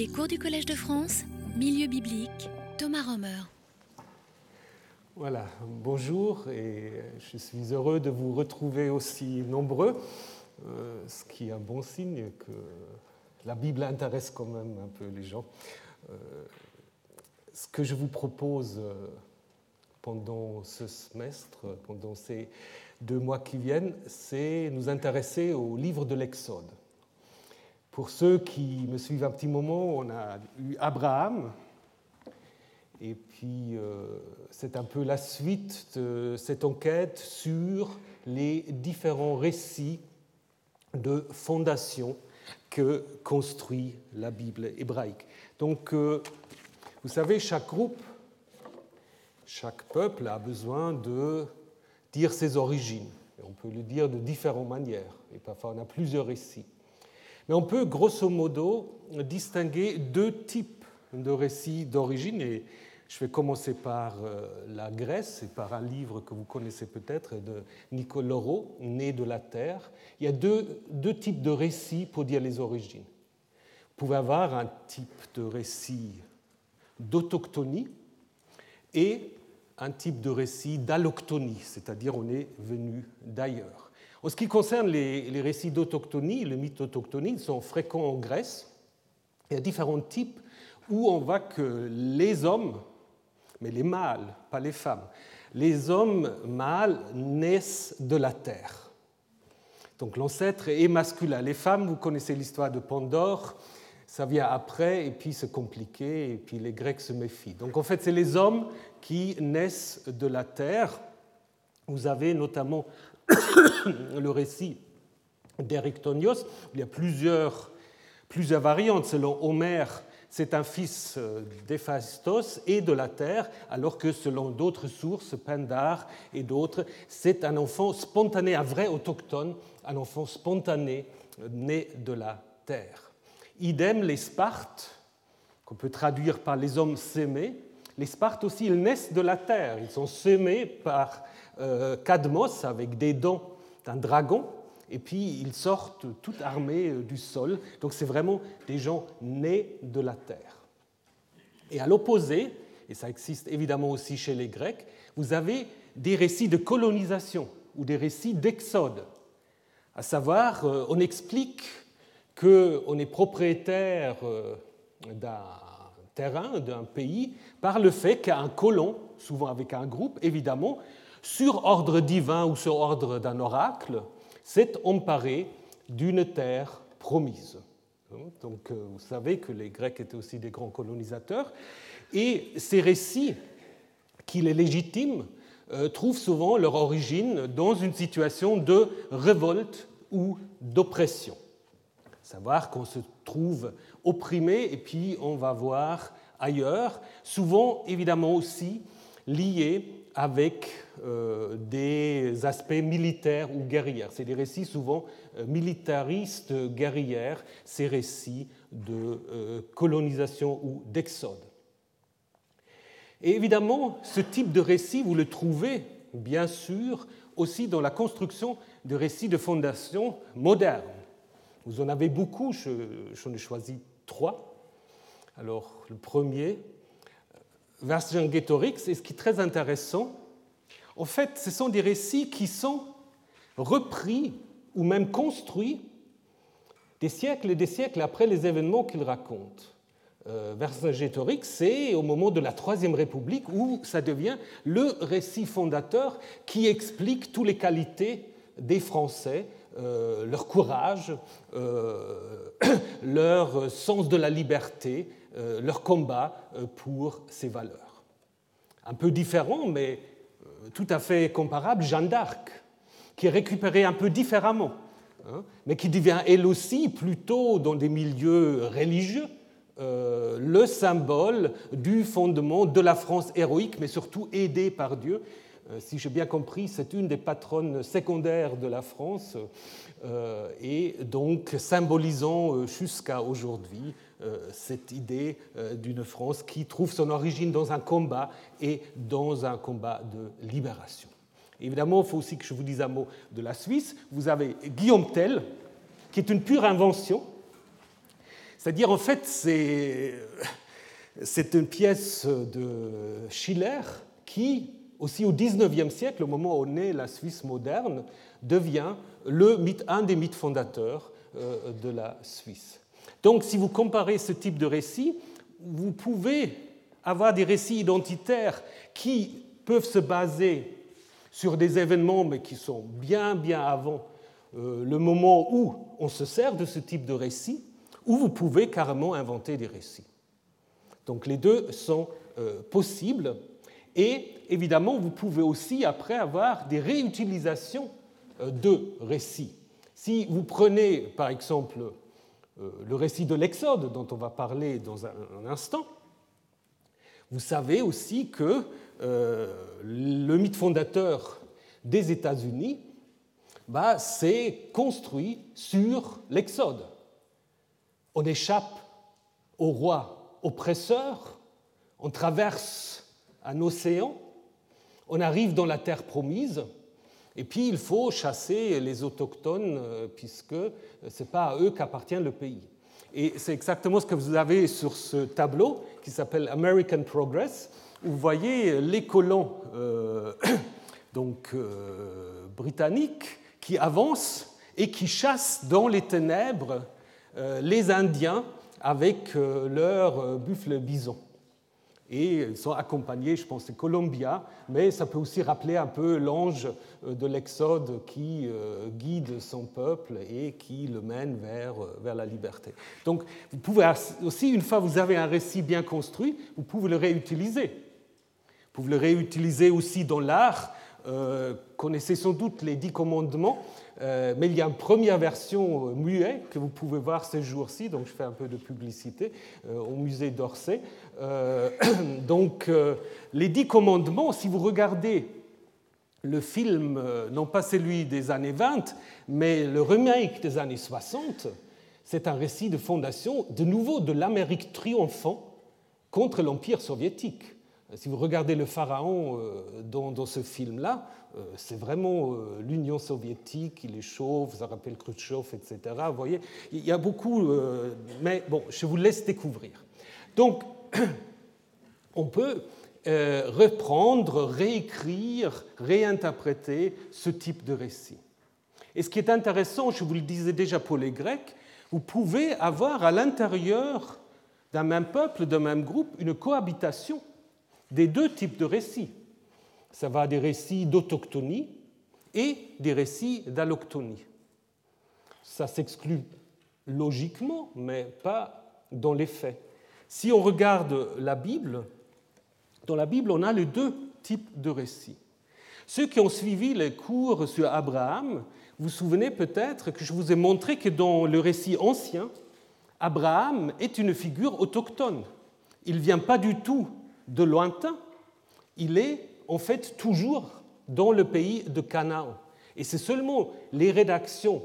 Les cours du Collège de France, Milieu biblique, Thomas Romer. Voilà, bonjour et je suis heureux de vous retrouver aussi nombreux, euh, ce qui est un bon signe que la Bible intéresse quand même un peu les gens. Euh, ce que je vous propose euh, pendant ce semestre, pendant ces deux mois qui viennent, c'est nous intéresser au livre de l'Exode. Pour ceux qui me suivent un petit moment, on a eu Abraham, et puis euh, c'est un peu la suite de cette enquête sur les différents récits de fondation que construit la Bible hébraïque. Donc, euh, vous savez, chaque groupe, chaque peuple a besoin de dire ses origines. Et on peut le dire de différentes manières. Et parfois, on a plusieurs récits. Mais on peut grosso modo distinguer deux types de récits d'origine. Et je vais commencer par euh, la Grèce et par un livre que vous connaissez peut-être de Nicole Leroux, Né de la Terre. Il y a deux, types de récits pour dire les origines. Vous pouvez avoir un type de récit d'autochtonie et un type de récit d'allochtonie, c'est-à-dire on est venu d'ailleurs. En ce qui concerne les, récits d'autochtonie, les mythes d'autochtonie, sont fréquents en Grèce. Il y a différents types où on voit que les hommes, mais les mâles, pas les femmes, les hommes mâles naissent de la terre. Donc l'ancêtre est masculin. Les femmes, vous connaissez l'histoire de Pandore, ça vient après, et puis c'est compliqué, et puis les Grecs se méfient. Donc en fait, c'est les hommes qui naissent de la terre. Vous avez notamment le récit d'Erictonios. Il y a plusieurs, plusieurs variantes. Selon Homère, c'est un fils euh, d'Héphaïstos et de la terre, alors que selon d'autres sources, Pindar et d'autres, c'est un enfant spontané, un vrai autochtone, un enfant spontané euh, né de la terre. Idem les Spartes, qu'on peut traduire par les hommes sémés. Les Spartes aussi, ils naissent de la terre, ils sont sémés par Cadmos avec des dents d'un dragon, et puis ils sortent tout armés euh, du sol. Donc c'est vraiment des gens nés de la terre. Et à l'opposé, et ça existe évidemment aussi chez les Grecs, vous avez des récits de colonisation ou des récits d'exode. À savoir, euh, on explique qu'on est propriétaire d'un terrain, d'un pays, par le fait qu'un colon, souvent avec un groupe évidemment, sur ordre divin ou sur ordre d'un oracle, s'est emparé d'une terre promise. Donc euh, vous savez que les Grecs étaient aussi des grands colonisateurs, et ces récits, qu'il est légitime, euh, trouvent souvent leur origine dans une situation de révolte ou d'oppression. Savoir qu'on se trouve opprimé, et puis on va voir ailleurs, souvent évidemment aussi lié avec euh, des aspects militaires ou guerriers. C'est des récits souvent euh, militaristes, guerriers, ces récits de euh, colonisation ou d'exode. Et évidemment, ce type de récit, vous le trouvez bien sûr aussi dans la construction de récits de fondation modernes. Vous en avez beaucoup, j'en ai choisi trois. Alors, le premier, Vercingetorix, et ce qui est très intéressant, en fait, ce sont des récits qui sont repris ou même construits des siècles et des siècles après les événements qu'il raconte. Euh, Vercingétorix, c'est au moment de la Troisième République où ça devient le récit fondateur qui explique toutes les qualités des Français, euh, leur courage, euh, leur sens de la liberté, euh, leur combat pour ces valeurs. Un peu différent, mais tout à fait comparable, Jeanne d'Arc, qui est récupérée un peu différemment, hein, mais qui devient elle aussi plutôt dans des milieux religieux le symbole du fondement de la France héroïque, mais surtout aidée par Dieu. Si j'ai bien compris, c'est une des patronnes secondaires de la France, et donc symbolisant jusqu'à aujourd'hui euh, cette idée euh, d'une France qui trouve son origine dans un combat et dans un combat de libération. Évidemment, il faut aussi que je vous dise un mot de la Suisse. Vous avez Guillaume Tell, qui est une pure invention. C'est-à-dire, en fait, c'est une pièce de Schiller qui, aussi au XIXe siècle, au moment où naît la Suisse moderne, devient le un des mythes fondateurs euh, de la Suisse. Donc, si vous comparez ce type de récit, vous pouvez avoir des récits identitaires qui peuvent se baser sur des événements, mais qui sont bien, bien avant euh, le moment où on se sert de ce type de récit, ou vous pouvez carrément inventer des récits. Donc les deux sont euh, possibles. Et évidemment, vous pouvez aussi après avoir des réutilisations euh, de récits. Si vous prenez par exemple le récit de l'Exode dont on va parler dans un instant, vous savez aussi que le mythe fondateur des États-Unis bah, s'est construit sur l'Exode. On échappe au roi oppresseur, on traverse un océan, on arrive dans la terre promise, et puis il faut chasser les autochtones, euh, puisque ce n'est pas à eux qu'appartient le pays. Et c'est exactement ce que vous avez sur ce tableau qui s'appelle American Progress, où vous voyez les colons euh, donc, euh, britanniques qui avancent et qui chassent dans les ténèbres euh, les Indiens avec euh, leurs euh, buffles bisons. Et ils sont accompagnés, je pense, de Columbia, mais ça peut aussi rappeler un peu l'ange de l'Exode qui guide son peuple et qui le mène vers, vers la liberté. Donc, vous pouvez aussi, une fois que vous avez un récit bien construit, vous pouvez le réutiliser. Vous pouvez le réutiliser aussi dans l'art euh, connaissez sans doute les dix commandements, euh, mais il y a une première version euh, muet que vous pouvez voir ces jours-ci, donc je fais un peu de publicité au musée d'Orsay. donc les dix commandements, si vous regardez le film, non pas celui des années 20, mais le remake des années 60, c'est un récit de fondation, de nouveau, de l'Amérique triomphant contre l'Empire soviétique. Si vous regardez le pharaon euh, dans, ce film-là, euh, c'est vraiment euh, l'Union soviétique, il est chauve, ça rappelle Khrushchev, etc. Vous voyez, il y a beaucoup, mais bon, je vous laisse découvrir. Donc, on peut reprendre, réécrire, réinterpréter ce type de récit. Et ce qui est intéressant, je vous le disais déjà pour les Grecs, vous pouvez avoir à l'intérieur d'un même peuple, d'un même groupe, une cohabitation des deux types de récits. Ça va des récits d'autochtonie et des récits d'alloctonie. Ça s'exclut logiquement, mais pas dans les faits. Si on regarde la Bible, dans la Bible, on a les deux types de récits. Ceux qui ont suivi les cours sur Abraham, vous vous souvenez peut-être que je vous ai montré que dans le récit ancien, Abraham est une figure autochtone. Il ne vient pas du tout de lointain, il est en fait toujours dans le pays de Canaan. Et c'est seulement les rédactions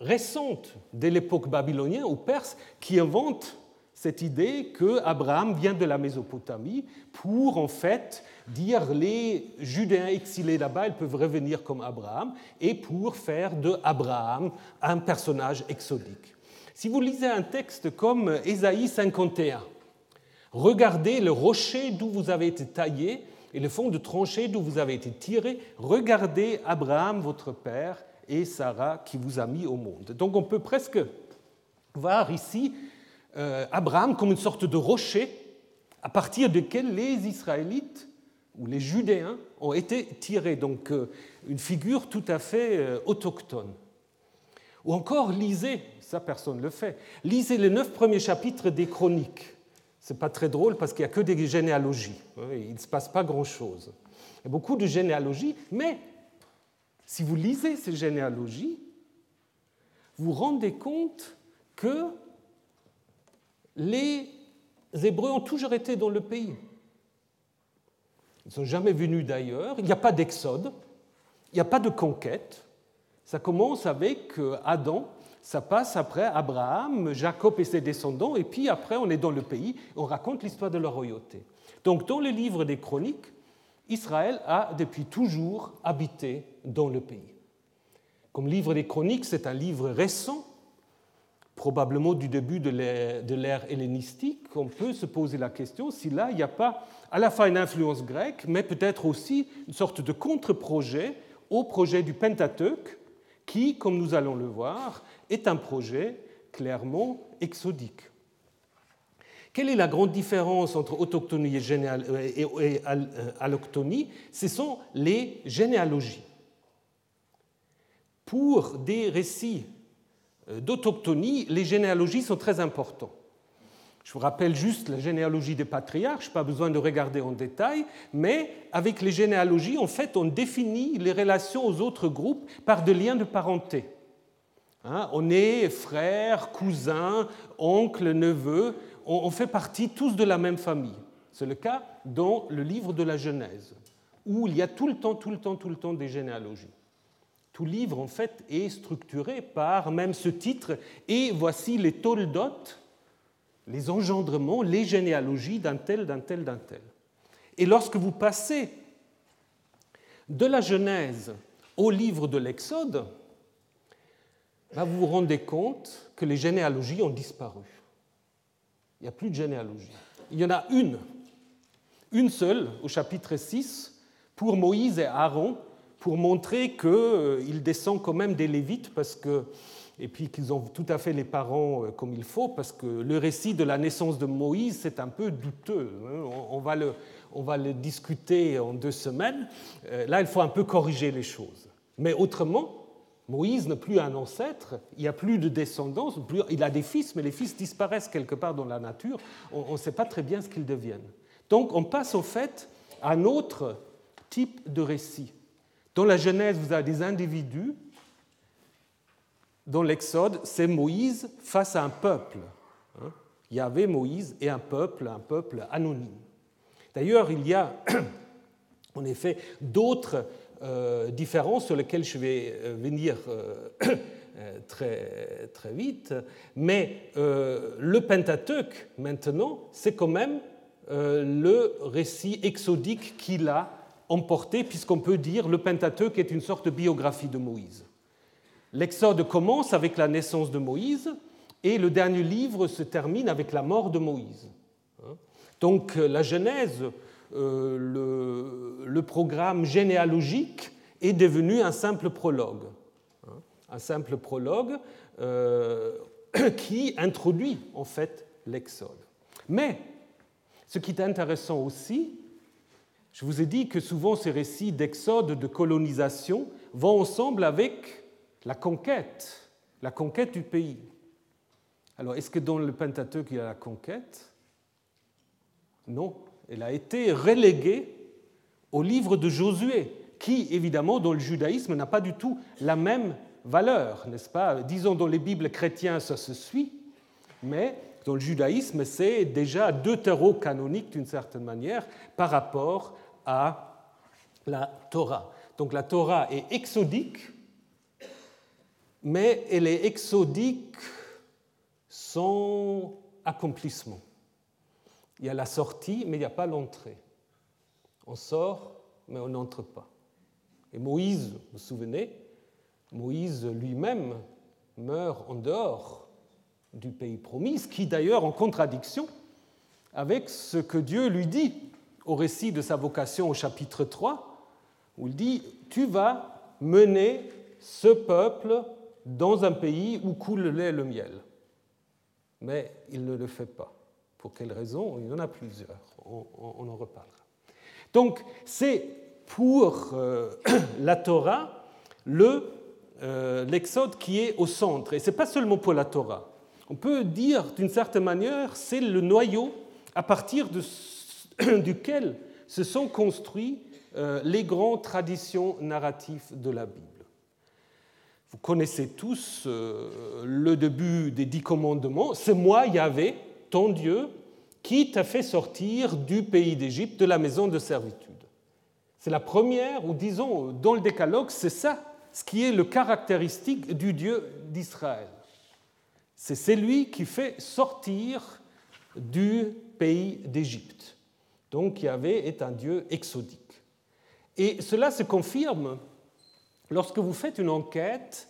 récentes de l'époque babylonienne ou perse qui inventent cette idée que Abraham vient de la Mésopotamie pour en fait dire les Judéens exilés là-bas, ils peuvent revenir comme Abraham et pour faire de Abraham un personnage exodique. Si vous lisez un texte comme Ésaïe 51, Regardez le rocher d'où vous avez été taillé et le fond de tranchée d'où vous avez été tiré. Regardez Abraham, votre père, et Sarah qui vous a mis au monde. Donc on peut presque voir ici euh, Abraham comme une sorte de rocher à partir duquel les Israélites ou les Judéens ont été tirés. Donc euh, une figure tout à fait euh, autochtone. Ou encore lisez, ça personne ne le fait, lisez les neuf premiers chapitres des Chroniques. Ce n'est pas très drôle parce qu'il n'y a que des généalogies. Il ne se passe pas grand-chose. Il y a beaucoup de généalogies, mais si vous lisez ces généalogies, vous vous rendez compte que les Hébreux ont toujours été dans le pays. Ils ne sont jamais venus d'ailleurs. Il n'y a pas d'exode. Il n'y a pas de conquête. Ça commence avec Adam ça passe après Abraham, Jacob et ses descendants, et puis après on est dans le pays, on raconte l'histoire de la royauté. Donc dans le livre des chroniques, Israël a depuis toujours habité dans le pays. Comme livre des chroniques, c'est un livre récent, probablement du début de l'ère hellénistique, on peut se poser la question si là, il n'y a pas à la fois une influence grecque, mais peut-être aussi une sorte de contre-projet au projet du Pentateuque, qui, comme nous allons le voir, est un projet clairement exodique. Quelle est la grande différence entre autochtonie et, et alloctonie? Ce sont les généalogies. Pour des récits euh, d'autochtonie, les généalogies sont très importantes. Je vous rappelle juste la généalogie des patriarches, pas besoin de regarder en détail, mais avec les généalogies, en fait, on définit les relations aux autres groupes par des liens de parenté. Hein, on est frères, cousins, oncles, neveux, on fait partie tous de la même famille. C'est le cas dans le livre de la Genèse, où il y a tout le temps, tout le temps, tout le temps des généalogies. Tout livre, en fait, est structuré par même ce titre, et voici les toldotes, les engendrements, les généalogies d'un tel, d'un tel, d'un tel. Et lorsque vous passez de la Genèse au livre de l'Exode, vous vous rendez compte que les généalogies ont disparu. Il n'y a plus de généalogie. Il y en a une, une seule au chapitre 6, pour Moïse et Aaron, pour montrer qu'ils euh, descendent quand même des Lévites, parce que, et puis qu'ils ont tout à fait les parents euh, comme il faut, parce que le récit de la naissance de Moïse, c'est un peu douteux. Hein. On va, le, on va le discuter en deux semaines. Euh, là, il faut un peu corriger les choses. Mais autrement, Moïse n'est plus un ancêtre, il n'y a plus de descendance, il a des fils, mais les fils disparaissent quelque part dans la nature, on ne sait pas très bien ce qu'ils deviennent. Donc on passe au fait à un autre type de récit. Dans la Genèse, vous avez des individus. Dans l'Exode, c'est Moïse face à un peuple. Hein. Il y avait Moïse et un peuple, un peuple anonyme. D'ailleurs, il y a en effet d'autres euh, différences sur lesquelles je vais euh, venir euh, très, très vite, mais le Pentateuque, maintenant, c'est quand même le récit exodique qu'il a emporté, puisqu'on peut dire le Pentateuque est une sorte de biographie de Moïse. L'Exode commence avec la naissance de Moïse et le dernier livre se termine avec la mort de Moïse. Donc la Genèse euh, le, programme généalogique est devenu un simple prologue. Hein, un simple prologue euh, qui introduit en fait l'Exode. Mais ce qui est intéressant aussi, je vous ai dit que souvent ces récits d'Exode, de colonisation, vont ensemble avec la conquête, la conquête du pays. Alors, est-ce que dans le Pentateuque, il y a la conquête? Non elle a été reléguée au livre de Josué, qui, évidemment, dans le judaïsme, n'a pas du tout la même valeur, n'est-ce pas? Disons, dans les Bibles chrétiennes, ça se suit, mais dans le judaïsme, c'est déjà deutéro-canonique d'une certaine manière par rapport à la Torah. Donc la Torah est exodique, mais elle est exodique sans accomplissement. Il y a la sortie, mais il n'y a pas l'entrée. On sort, mais on n'entre pas. Et Moïse, vous vous souvenez, Moïse lui-même meurt en dehors du pays promis, ce qui d'ailleurs en contradiction avec ce que Dieu lui dit au récit de sa vocation au chapitre 3, où il dit, tu vas mener ce peuple dans un pays où coule le lait et le miel. Mais il ne le fait pas. Pour quelles raisons Il y en a plusieurs, on, en reparlera. Donc c'est pour euh, la Torah euh, l'Exode qui est au centre. Et ce n'est pas seulement pour la Torah. On peut dire d'une certaine manière, c'est le noyau à partir duquel se sont construites euh, les grandes traditions narratives de la Bible. Vous connaissez tous le début des dix commandements. C'est moi, Yahvé, ton Dieu, qui t'a fait sortir du pays d'Égypte, de la maison de servitude. C'est la première, ou disons, dans le décalogue, c'est ça ce qui est le caractéristique du Dieu d'Israël. C'est celui qui fait sortir du pays d'Égypte. Donc Yahvé est un Dieu exodique. Et cela se confirme lorsque vous faites une enquête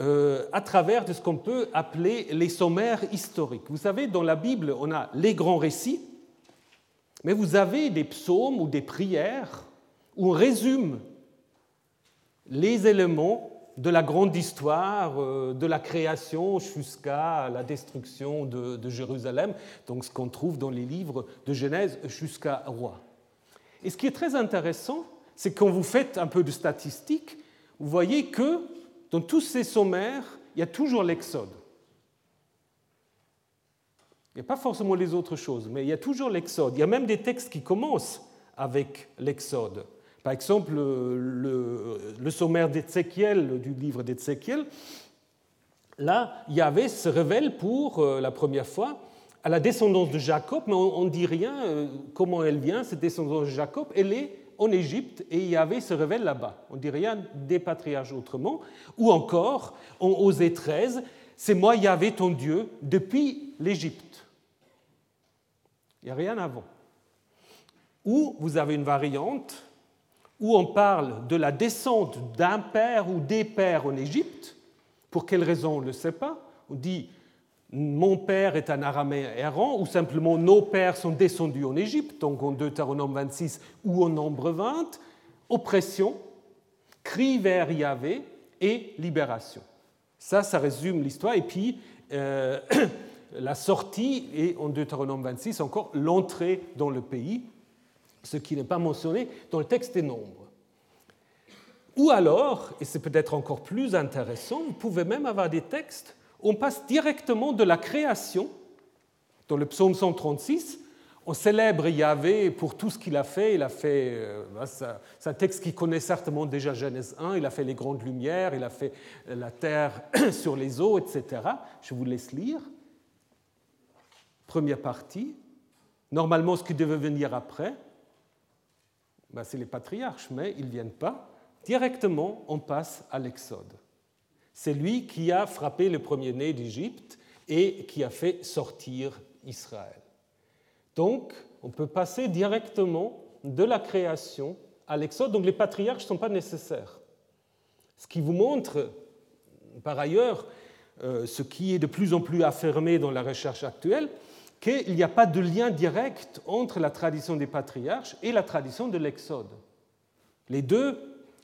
euh, à travers de ce qu'on peut appeler les sommaires historiques. Vous savez, dans la Bible, on a les grands récits, mais vous avez des psaumes ou des prières où on résume les éléments de la grande histoire, euh, de la création jusqu'à la destruction de, de Jérusalem, donc ce qu'on trouve dans les livres de Genèse jusqu'à Roi. Et ce qui est très intéressant, c'est quand vous faites un peu de statistiques, vous voyez que dans tous ces sommaires, il y a toujours l'Exode. Il n'y a pas forcément les autres choses, mais il y a toujours l'Exode. Il y a même des textes qui commencent avec l'Exode. Par exemple, le, sommaire d'Ézéchiel, du livre d'Ézéchiel, là, Yahvé se révèle pour euh, la première fois à la descendance de Jacob, mais on ne dit rien euh, comment elle vient, cette descendance de Jacob. Elle est en Égypte et Yahvé se révèle là-bas. On ne dit rien des patriarches autrement. Ou encore, en Osée 13, c'est moi Yahvé ton Dieu depuis l'Égypte. Il n'y a rien avant. Ou vous avez une variante où on parle de la descente d'un père ou des pères en Égypte. Pour quelle raison on ne le sait pas. On dit mon père est un araméen errant, ou simplement nos pères sont descendus en Égypte, donc en Deutéronome 26 ou en Nombre 20, oppression, cri vers Yahvé et libération. Ça, ça résume l'histoire. Et puis, euh, la sortie et en Deutéronome 26 encore l'entrée dans le pays, ce qui n'est pas mentionné dans le texte des Nombres. Ou alors, et c'est peut-être encore plus intéressant, vous pouvez même avoir des textes on passe directement de la création, dans le psaume 136, on célèbre Yahvé pour tout ce qu'il a fait. Il a fait, euh, bah, c'est un texte qui connaît certainement déjà Genèse 1, il a fait les grandes lumières, il a fait la terre sur les eaux, etc. Je vous laisse lire. Première partie. Normalement, ce qui devait venir après, bah, c'est les patriarches, mais ils ne viennent pas. Directement, on passe à l'Exode. C'est lui qui a frappé le premier-né d'Égypte et qui a fait sortir Israël. Donc, on peut passer directement de la création à l'Exode. Donc, les patriarches ne sont pas nécessaires. Ce qui vous montre, par ailleurs, euh, ce qui est de plus en plus affirmé dans la recherche actuelle, qu'il n'y a pas de lien direct entre la tradition des patriarches et la tradition de l'Exode. Les deux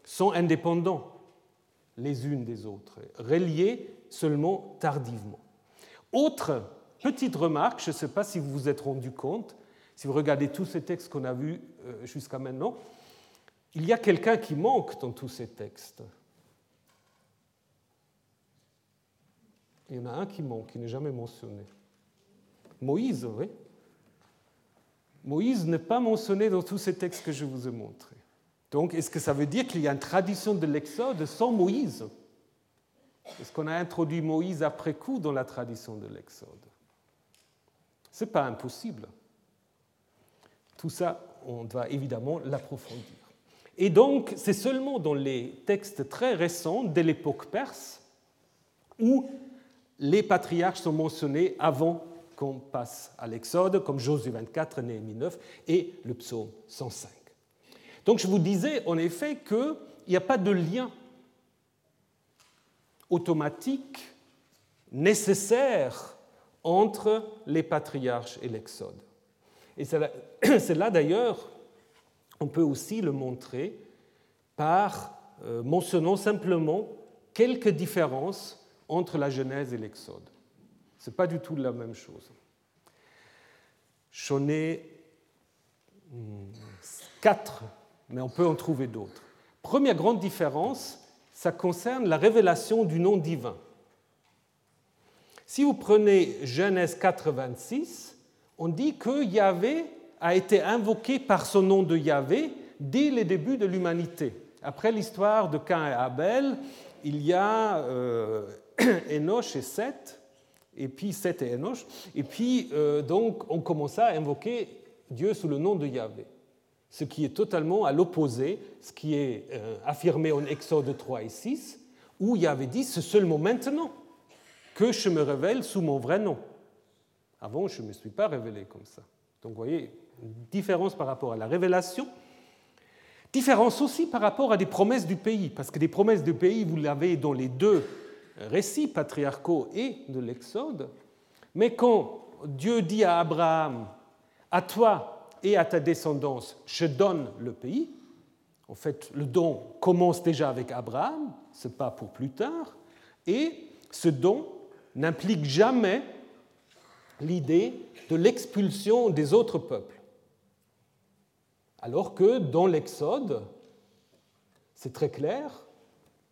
sont indépendants les unes des autres, reliées seulement tardivement. Autre petite remarque, je ne sais pas si vous vous êtes rendu compte, si vous regardez tous ces textes qu'on a vus euh, jusqu'à maintenant, il y a quelqu'un qui manque dans tous ces textes. Il y en a un qui manque, qui n'est jamais mentionné. Moïse, oui. Moïse n'est pas mentionné dans tous ces textes que je vous ai montrés. Donc, est-ce que ça veut dire qu'il y a une tradition de l'Exode sans Moïse? Est-ce qu'on a introduit Moïse après coup dans la tradition de l'Exode? Ce n'est pas impossible. Tout ça, on doit évidemment l'approfondir. Et donc, c'est seulement dans les textes très récents de l'époque perse où les patriarches sont mentionnés avant qu'on passe à l'Exode, comme Josué 24, Néhémie 9 et le psaume 105. Donc je vous disais en effet qu'il n'y a pas de lien automatique nécessaire entre les patriarches et l'Exode. Et c'est là, d'ailleurs, on peut aussi le montrer par euh, mentionnant simplement quelques différences entre la Genèse et l'Exode. Ce n'est pas du tout la même chose. J'en ai hmm, quatre mais on peut en trouver d'autres. Première grande différence, ça concerne la révélation du nom divin. Si vous prenez Genèse 4.26, on dit que Yahvé a été invoqué par son nom de Yahvé dès les débuts de l'humanité. Après l'histoire de Cain et Abel, il y a euh, Enoch et Seth, et puis Seth et Enoch, et puis euh, donc on commença à invoquer Dieu sous le nom de Yahvé ce qui est totalement à l'opposé, ce qui est euh, affirmé en Exode 3 et 6, où il avait dit c'est seulement maintenant que je me révèle sous mon vrai nom. Avant, je ne me suis pas révélé comme ça. Donc vous voyez, une différence par rapport à la révélation. Différence aussi par rapport à des promesses du pays, parce que des promesses du pays, vous l'avez dans les deux récits patriarcaux et de l'Exode, mais quand Dieu dit à Abraham, à toi et à ta descendance, je donne le pays, en fait, le don commence déjà avec Abraham, ce pas pour plus tard, et ce don n'implique jamais l'idée de l'expulsion des autres peuples. Alors que dans l'Exode, c'est très clair,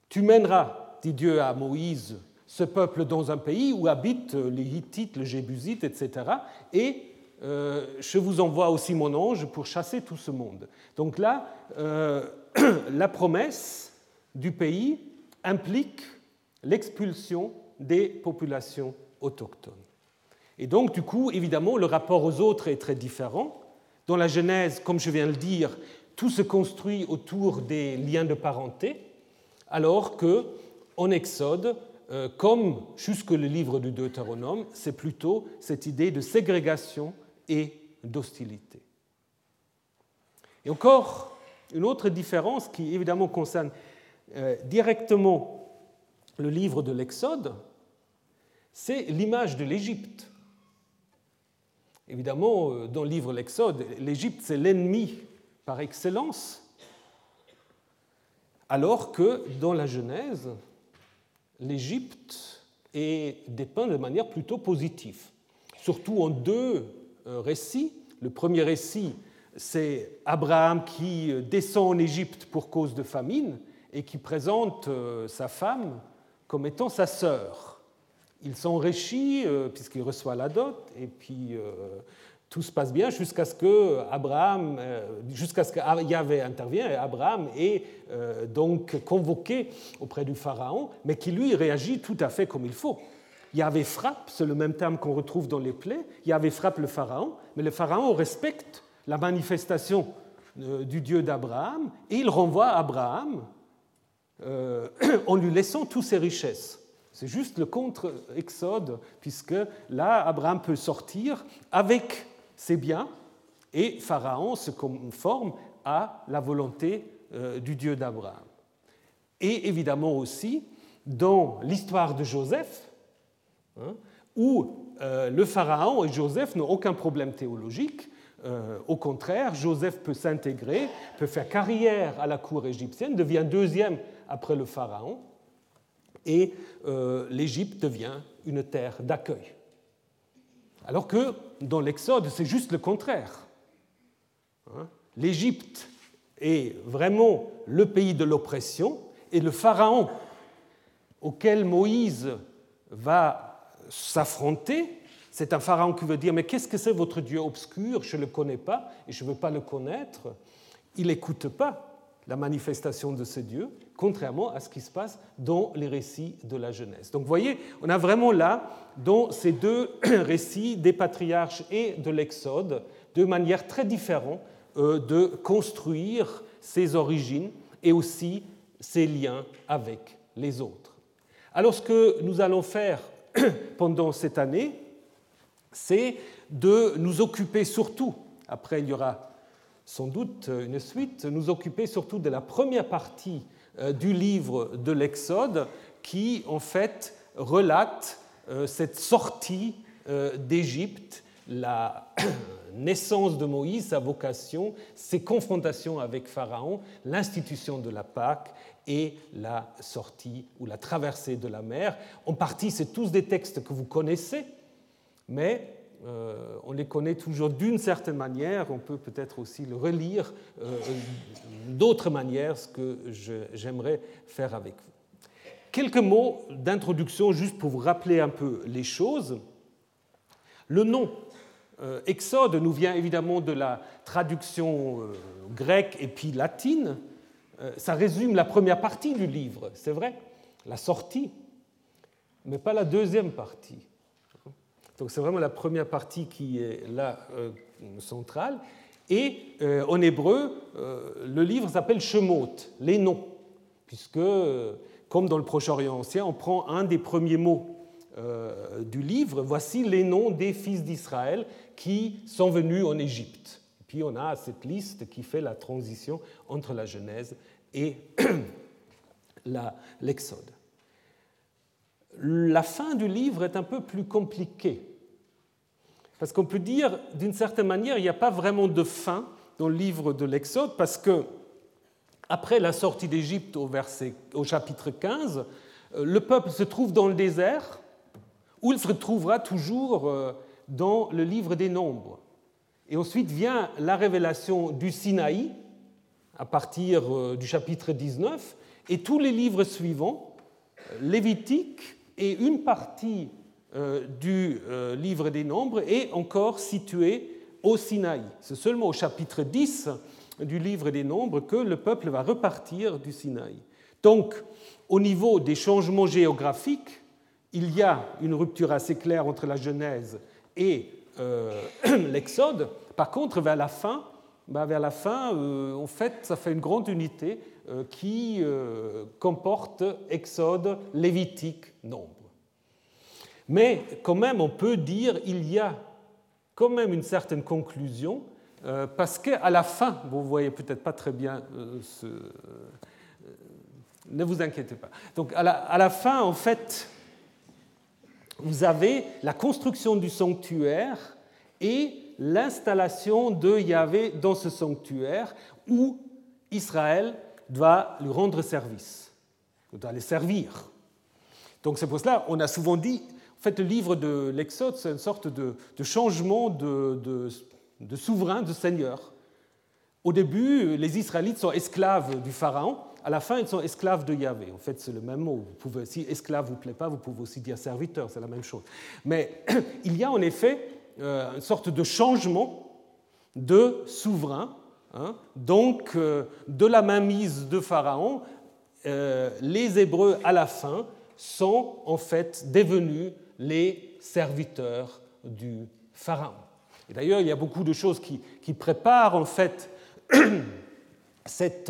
tu mèneras, dit Dieu à Moïse, ce peuple dans un pays où habitent les Hittites, les Jébusites, etc. Et euh, je vous envoie aussi mon ange pour chasser tout ce monde. Donc là, euh, la promesse du pays implique l'expulsion des populations autochtones. Et donc, du coup, évidemment, le rapport aux autres est très différent. Dans la Genèse, comme je viens de le dire, tout se construit autour des liens de parenté, alors que en Exode, euh, comme jusque le livre du Deutéronome, c'est plutôt cette idée de ségrégation et d'hostilité. Et encore, une autre différence qui évidemment concerne euh, directement le livre de l'Exode, c'est l'image de l'Égypte. Évidemment, euh, dans le livre de l'Exode, l'Égypte, c'est l'ennemi par excellence, alors que dans la Genèse, l'Égypte est dépeint de manière plutôt positive, surtout en deux récits. Le premier récit, c'est Abraham qui descend en Égypte pour cause de famine et qui présente euh, sa femme comme étant sa sœur. Il s'enrichit euh, puisqu'il reçoit la dot et puis tout se passe bien jusqu'à ce que Abraham, euh, jusqu'à ce que Yahvé intervient et Abraham est euh, donc convoqué auprès du pharaon, mais qui lui réagit tout à fait comme il faut. Yahvé frappe, c'est le même terme qu'on retrouve dans les plaies. Yahvé frappe le pharaon, mais le pharaon respecte la manifestation euh, du Dieu d'Abraham et il renvoie Abraham en lui laissant toutes ses richesses. C'est juste le contre-exode, puisque là, Abraham peut sortir avec c'est bien, et Pharaon se conforme à la volonté euh, du Dieu d'Abraham. Et évidemment aussi, dans l'histoire de Joseph, hein, où euh, le Pharaon et Joseph n'ont aucun problème théologique, euh, au contraire, Joseph peut s'intégrer, peut faire carrière à la cour égyptienne, devient deuxième après le Pharaon, et l'Égypte devient une terre d'accueil. Alors que dans l'Exode, c'est juste le contraire. Hein? L'Égypte est vraiment le pays de l'oppression et le Pharaon auquel Moïse va s'affronter, c'est un Pharaon qui veut dire, mais qu'est-ce que c'est votre Dieu obscur? Je ne le connais pas et je ne veux pas le connaître. Il n'écoute pas la manifestation de ce Dieu, contrairement à ce qui se passe dans les récits de la Genèse. Donc vous voyez, on a vraiment là, dans ces deux récits des patriarches et de l'Exode, deux manières très différentes euh, de construire ses origines et aussi ses liens avec les autres. Alors ce que nous allons faire pendant cette année, c'est de nous occuper surtout, après il y aura sans doute une suite, nous occuper surtout de la première partie euh, du livre de l'Exode qui, en fait, relate euh, cette sortie euh, d'Égypte, la naissance de Moïse, sa vocation, ses confrontations avec Pharaon, l'institution de la Pâque et la sortie ou la traversée de la mer. En partie, c'est tous des textes que vous connaissez, mais euh, on les connaît toujours d'une certaine manière, on peut peut-être aussi le relire euh, d'autres manières, ce que j'aimerais faire avec vous. Quelques mots d'introduction juste pour vous rappeler un peu les choses. Le nom euh, Exode nous vient évidemment de la traduction grecque et puis latine. Ça résume la première partie du livre, c'est vrai, la sortie, mais pas la deuxième partie. Donc c'est vraiment la première partie qui est là euh, centrale. Et euh, en hébreu, euh, le livre s'appelle Shemot, les noms, puisque, comme dans le Proche-Orient ancien, on prend un des premiers mots du livre. Voici les noms des fils d'Israël qui sont venus en Égypte. On a cette liste qui fait la transition entre la Genèse et l'Exode. la fin du livre est un peu plus compliquée. Parce qu'on peut dire, d'une certaine manière, il n'y a pas vraiment de fin dans le livre de l'Exode, parce que après la sortie d'Égypte au, au chapitre 15, euh, le peuple se trouve dans le désert, où il se retrouvera toujours euh, dans le livre des Nombres. Et ensuite vient la révélation du Sinaï, à partir euh, du chapitre 19, et tous les livres suivants, Lévitique et une partie du livre des Nombres, est encore située au Sinaï. C'est seulement au chapitre 10 du livre des Nombres que le peuple va repartir du Sinaï. Donc, au niveau des changements géographiques, il y a une rupture assez claire entre la Genèse et euh, l'Exode. Par contre, vers la fin, bah, vers la fin euh, en fait, ça fait une grande unité euh, qui comporte Exode, Lévitique, Nombre. Mais quand même, on peut dire il y a quand même une certaine conclusion, parce qu'à la fin, vous ne voyez peut-être pas très bien ce, ne vous inquiétez pas. Donc à la, fin, en fait, vous avez la construction du sanctuaire et l'installation de Yahvé dans ce sanctuaire où Israël doit lui rendre service, doit les servir. Donc c'est pour cela on a souvent dit, en fait, le livre de l'Exode, c'est une sorte de, changement de, de souverain, de seigneur. Au début, les Israélites sont esclaves du Pharaon, à la fin, ils sont esclaves de Yahvé. En fait, c'est le même mot. Vous pouvez, si esclave vous plaît pas, vous pouvez aussi dire serviteur, c'est la même chose. Mais il y a en effet euh, une sorte de changement de souverain. Hein. Donc, euh, de la mainmise de Pharaon, euh, les Hébreux, à la fin, sont en fait devenus les serviteurs du Pharaon. Et d'ailleurs, il y a beaucoup de choses qui, qui préparent en fait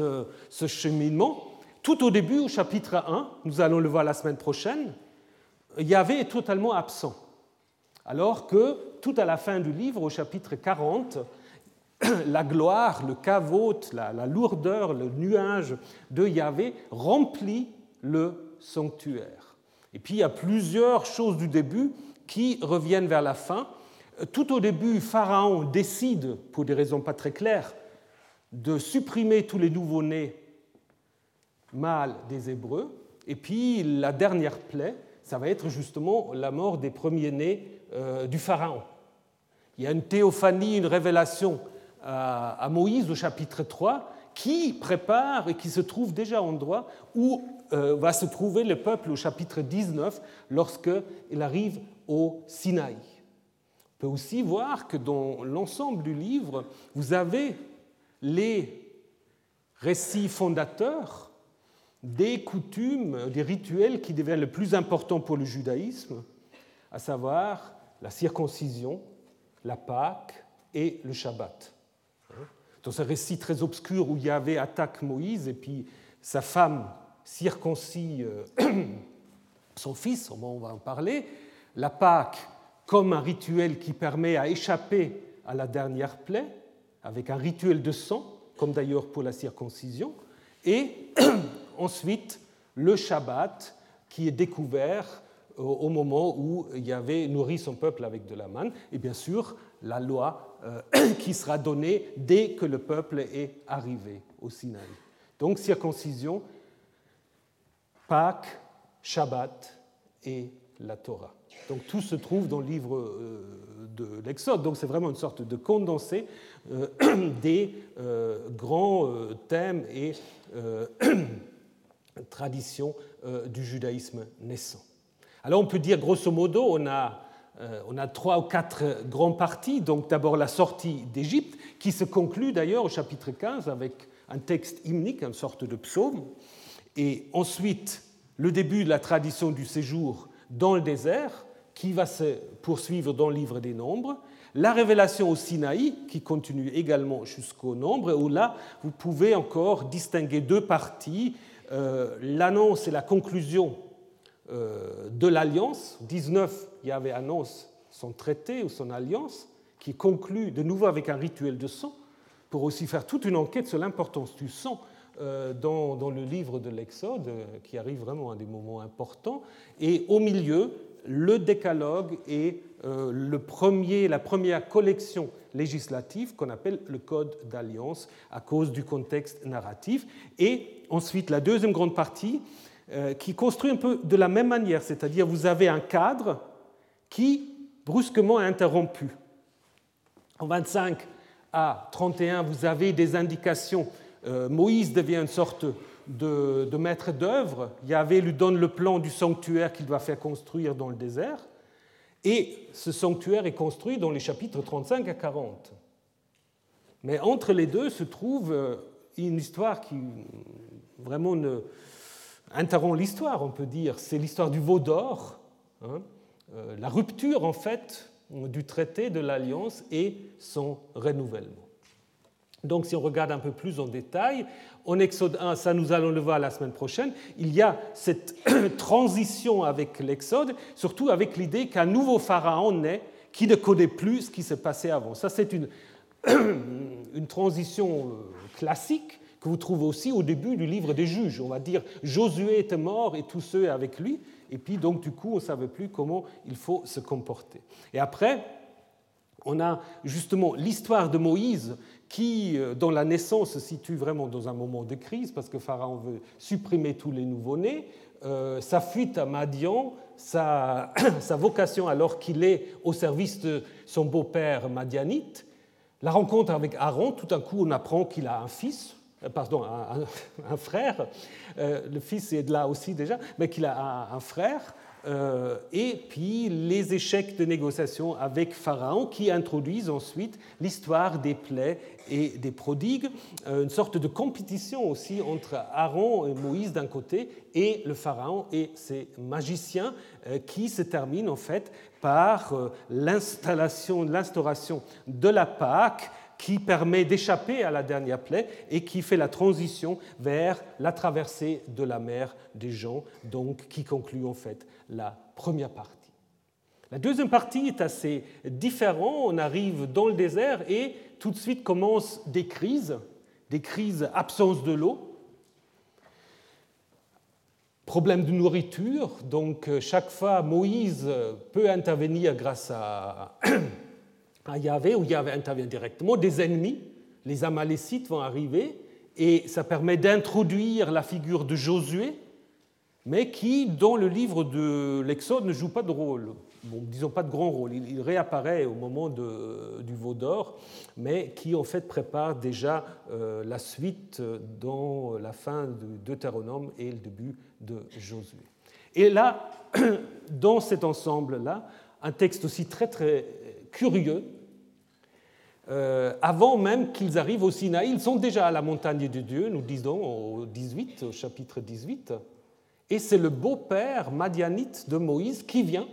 euh, ce cheminement. Tout au début, au chapitre 1, nous allons le voir la semaine prochaine, Yahvé est totalement absent. Alors que tout à la fin du livre, au chapitre 40, la gloire, le cavote, la, la, lourdeur, le nuage de Yahvé remplit le sanctuaire. Et puis il y a plusieurs choses du début qui reviennent vers la fin. Tout au début, Pharaon décide, pour des raisons pas très claires, de supprimer tous les nouveau-nés mâles des Hébreux. Et puis la dernière plaie, ça va être justement la mort des premiers-nés euh, du Pharaon. Il y a une théophanie, une révélation à, Moïse au chapitre 3 qui prépare et qui se trouve déjà en endroit où euh, va se trouver le peuple au chapitre 19 lorsqu'il arrive au Sinaï. On peut aussi voir que dans l'ensemble du livre, vous avez les récits fondateurs des coutumes, des rituels qui deviennent le plus important pour le judaïsme, à savoir la circoncision, la Pâque et le Shabbat. Dans ce récit très obscur où Yahvé attaque Moïse et puis sa femme circoncis euh, son fils, on va en parler, la Pâque comme un rituel qui permet à échapper à la dernière plaie, avec un rituel de sang, comme d'ailleurs pour la circoncision, et ensuite le Shabbat qui est découvert au moment où il y avait nourri son peuple avec de la manne, et bien sûr la loi euh, qui sera donnée dès que le peuple est arrivé au Sinaï. Donc circoncision, Pâques, Shabbat et la Torah. Donc tout se trouve dans le livre euh, de l'Exode. Donc c'est vraiment une sorte de condensé euh, des euh, grands thèmes et traditions du judaïsme naissant. Alors on peut dire grosso modo, on a, on a trois ou quatre grands parties. Donc d'abord la sortie d'Égypte, qui se conclut d'ailleurs au chapitre 15 avec un texte hymnique, une sorte de psaume. Et ensuite le début de la tradition du séjour dans le désert, qui va se poursuivre dans le livre des Nombres, la révélation au Sinaï, qui continue également jusqu'au Nombre, où là, vous pouvez encore distinguer deux parties, euh, l'annonce et la conclusion euh, de l'alliance. 19, il y avait annonce son traité ou son alliance, qui conclut de nouveau avec un rituel de sang, pour aussi faire toute une enquête sur l'importance du sang dans, le livre de l'Exode, qui arrive vraiment à des moments importants. Et au milieu, le décalogue et le premier, la première collection législative qu'on appelle le Code d'alliance à cause du contexte narratif. Et ensuite, la deuxième grande partie, qui construit un peu de la même manière, c'est-à-dire vous avez un cadre qui brusquement est interrompu. En 25 à 31, vous avez des indications. Euh, Moïse devient une sorte de, maître d'œuvre. Yahvé lui donne le plan du sanctuaire qu'il va faire construire dans le désert. Et ce sanctuaire est construit dans les chapitres 35 à 40. Mais entre les deux se trouve euh, une histoire qui vraiment ne interrompt l'histoire, on peut dire. C'est l'histoire du veau d'or. Hein. Euh, la rupture en fait du traité de l'Alliance et son renouvellement. Donc si on regarde un peu plus en détail, en Exode 1, ça nous allons le voir la semaine prochaine, il y a cette transition avec l'Exode, surtout avec l'idée qu'un nouveau pharaon naît qui ne connaît plus ce qui s'est passé avant. Ça c'est une, une transition euh, classique que vous trouvez aussi au début du livre des juges. On va dire Josué était mort et tous ceux avec lui. Et puis, donc, du coup, on ne savait plus comment il faut se comporter. Et après, on a justement l'histoire de Moïse qui, euh, dont la naissance se situe vraiment dans un moment de crise, parce que Pharaon veut supprimer tous les nouveau-nés, euh, sa fuite à Madian, sa, sa vocation alors qu'il est au service de son beau-père madianite, la rencontre avec Aaron, tout à coup on apprend qu'il a un fils, euh, pardon, un, frère, le fils est là aussi déjà, mais qu'il a un, frère, euh, et puis les échecs de négociation avec Pharaon qui introduisent ensuite l'histoire des plaies et des prodigues, une sorte de compétition aussi entre Aaron et Moïse d'un côté et le Pharaon et ses magiciens qui se termine en fait par l'installation, l'instauration de la Pâque qui permet d'échapper à la dernière plaie et qui fait la transition vers la traversée de la mer des gens, donc qui conclut en fait la première partie. La deuxième partie est assez différente. On arrive dans le désert et tout de suite commencent des crises, des crises absence de l'eau, problème de nourriture. Donc chaque fois, Moïse peut intervenir grâce à à Yahvé, où Yahvé intervient directement, des ennemis, les Amalécites vont arriver, et ça permet d'introduire la figure de Josué, mais qui, dans le livre de l'Exode, ne joue pas de rôle. Bon, disons pas de grand rôle. Il, réapparaît au moment du veau d'or, mais qui en fait prépare déjà euh, la suite dans la fin de Deutéronome et le début de Josué. Et là, dans cet ensemble-là, un texte aussi très très curieux. Euh, avant même qu'ils arrivent au Sinaï, ils sont déjà à la montagne de Dieu, nous disons au 18, au chapitre 18, et c'est le beau-père madianite de Moïse qui vient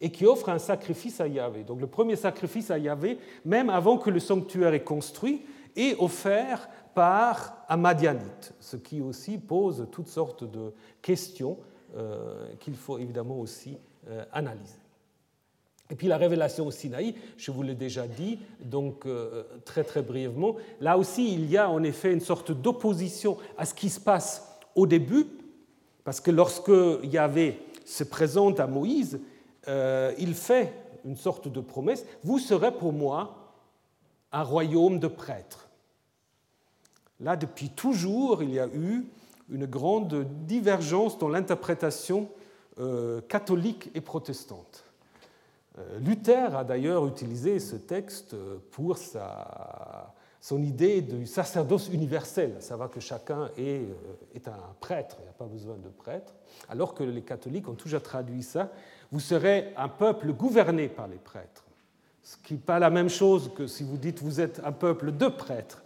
et qui offre un sacrifice à Yahvé. Donc le premier sacrifice à Yahvé, même avant que le sanctuaire est construit, est offert par un madianite, ce qui aussi pose toutes sortes de questions euh, qu'il faut évidemment aussi euh, analyser. Et puis la révélation au Sinaï, je vous l'ai déjà dit, donc euh, très très brièvement, là aussi il y a en effet une sorte d'opposition à ce qui se passe au début, parce que lorsque Yahvé se présente à Moïse, euh, il fait une sorte de promesse, vous serez pour moi un royaume de prêtres. Là, depuis toujours, il y a eu une grande divergence dans l'interprétation euh, catholique et protestante. Euh, Luther a d'ailleurs utilisé ce texte pour sa, son idée du sacerdoce universel, à savoir que chacun est, euh, est un prêtre, il n'y a pas besoin de prêtre, alors que les catholiques ont toujours traduit ça, vous serez un peuple gouverné par les prêtres, ce qui n'est pas la même chose que si vous dites vous êtes un peuple de prêtres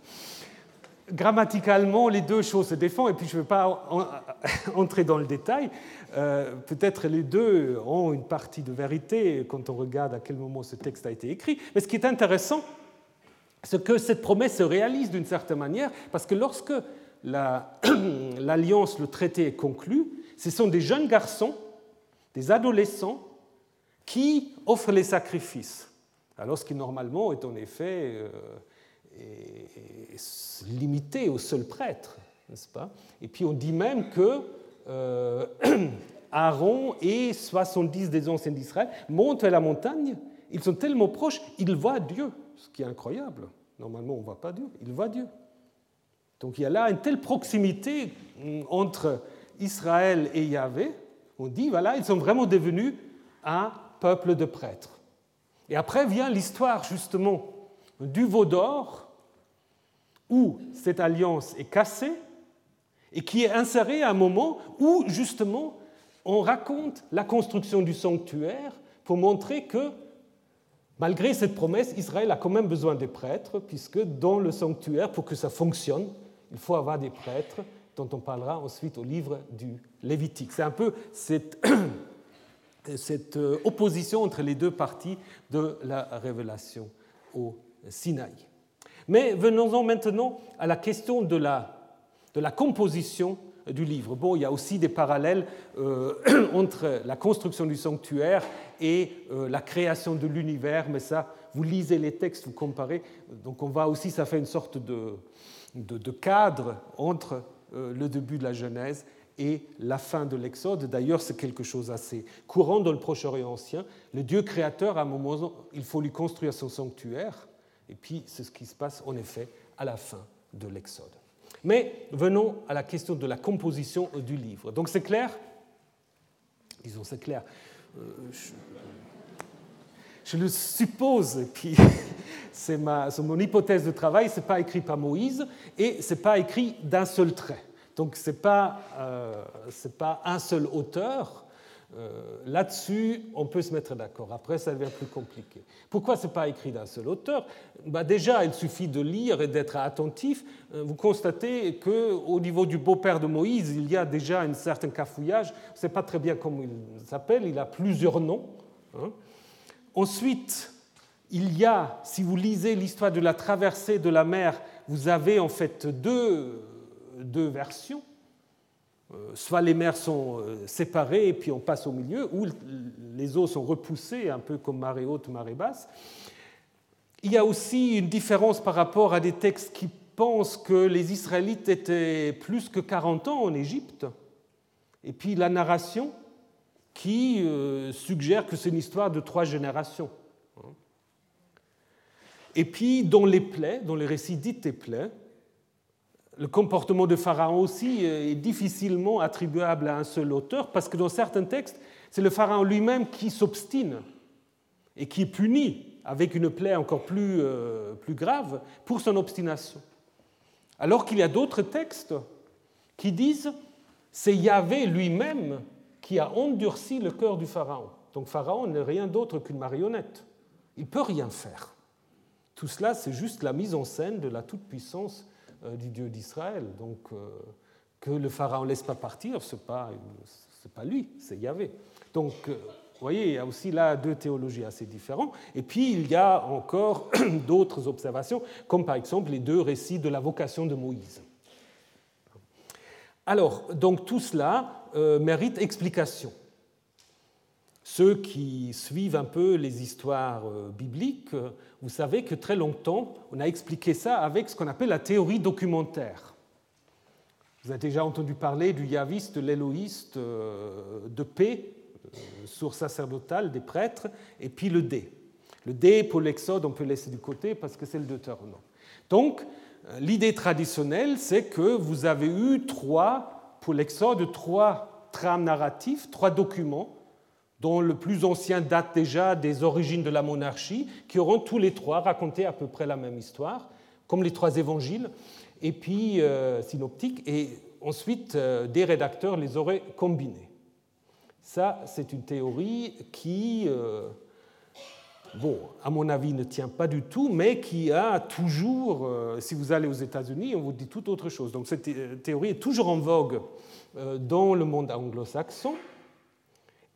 grammaticalement, les deux choses se défendent, et puis je ne vais pas entrer dans le détail. Euh, peut-être les deux ont une partie de vérité quand on regarde à quel moment ce texte a été écrit. Mais ce qui est intéressant, c'est que cette promesse se réalise d'une certaine manière, parce que lorsque l'alliance, le traité est conclu, ce sont des jeunes garçons, des adolescents, qui offrent les sacrifices. Alors ce qui normalement est en effet... Euh, limité au seul prêtre. n'est-ce pas? Et puis on dit même que Aaron et 70 des anciens d'Israël montent à la montagne, ils sont tellement proches, ils voient Dieu, ce qui est incroyable. Normalement, on ne voit pas Dieu, ils voient Dieu. Donc il y a là une telle proximité mm, entre Israël et Yahvé, on dit, voilà, ils sont vraiment devenus un peuple de prêtres. Et après vient l'histoire justement du veau d'or, où cette alliance est cassée et qui est insérée à un moment où justement on raconte la construction du sanctuaire pour montrer que malgré cette promesse, Israël a quand même besoin des prêtres, puisque dans le sanctuaire, pour que ça fonctionne, il faut avoir des prêtres, dont on parlera ensuite au livre du Lévitique. C'est un peu cette, euh, opposition entre les deux parties de la révélation au Sinaï. Mais venons-en maintenant à la question de la, de la composition du livre. Bon, il y a aussi des parallèles euh, entre la construction du sanctuaire et euh, la création de l'univers, mais ça, vous lisez les textes, vous comparez. Donc on va aussi, ça fait une sorte de, cadre entre euh, le début de la Genèse et la fin de l'Exode. D'ailleurs, c'est quelque chose assez courant dans le Proche-Orient ancien. Le Dieu créateur, à un moment, il faut lui construire son sanctuaire, et puis c'est ce qui se passe en effet à la fin de l'Exode. Mais venons à la question de la composition du livre. Donc c'est clair? Disons, c'est clair. Euh, je, le suppose, puis c'est mon hypothèse de travail, ce n'est pas écrit par Moïse et ce n'est pas écrit d'un seul trait. Donc ce n'est pas, euh, pas un seul auteur, euh, là-dessus, on peut se mettre d'accord. Après, ça devient plus compliqué. Pourquoi ce n'est pas écrit d'un seul auteur? Bah Déjà, il suffit de lire et d'être attentif. Euh, vous constatez qu'au niveau du beau-père de Moïse, il y a déjà un certain cafouillage. On ne sait pas très bien comment il s'appelle. Il a plusieurs noms. Hein. Ensuite, il y a, si vous lisez l'histoire de la traversée de la mer, vous avez en fait deux, deux versions. Euh, soit les mers sont euh, séparées et puis on passe au milieu, ou les eaux sont repoussées, un peu comme marée haute, marée basse. Il y a aussi une différence par rapport à des textes qui pensent que les Israélites étaient plus que 40 ans en Égypte, et puis la narration qui euh, suggère que c'est une histoire de trois générations. Et puis dans les plaies, dans les récits dits des plaies, le comportement de Pharaon aussi est difficilement attribuable à un seul auteur, parce que dans certains textes, c'est le Pharaon lui-même qui s'obstine et qui est puni avec une plaie encore plus, euh, plus grave pour son obstination. Alors qu'il y a d'autres textes qui disent c'est Yahvé lui-même qui a endurci le cœur du Pharaon. Donc Pharaon n'est rien d'autre qu'une marionnette. Il ne peut rien faire. Tout cela, c'est juste la mise en scène de la toute-puissance du Dieu d'Israël. Donc, euh, que le Pharaon ne laisse pas partir, ce n'est pas, pas lui, c'est Yahvé. Donc, euh, vous voyez, il y a aussi là deux théologies assez différentes. Et puis, il y a encore d'autres observations, comme par exemple les deux récits de la vocation de Moïse. Alors, donc tout cela mérite explication. Ceux qui suivent un peu les histoires euh, bibliques, euh, vous savez que très longtemps, on a expliqué ça avec ce qu'on appelle la théorie documentaire. Vous avez déjà entendu parler du yaviste, de l'éloïste, euh, de paix, source sacerdotale des prêtres, et puis le D. Le D pour l'Exode, on peut laisser du côté parce que c'est le Deutéronome. Donc, l'idée traditionnelle, c'est que vous avez eu trois, pour l'Exode, trois trames narratifs, trois documents dont le plus ancien date déjà des origines de la monarchie, qui auront tous les trois raconté à peu près la même histoire, comme les trois évangiles, et puis euh, synoptiques, et ensuite euh, des rédacteurs les auraient combinés. Ça, c'est une théorie qui, euh, bon, à mon avis, ne tient pas du tout, mais qui a toujours, si vous allez aux États-Unis, on vous dit tout autre chose. Donc cette théorie est toujours en vogue dans le monde anglo-saxon.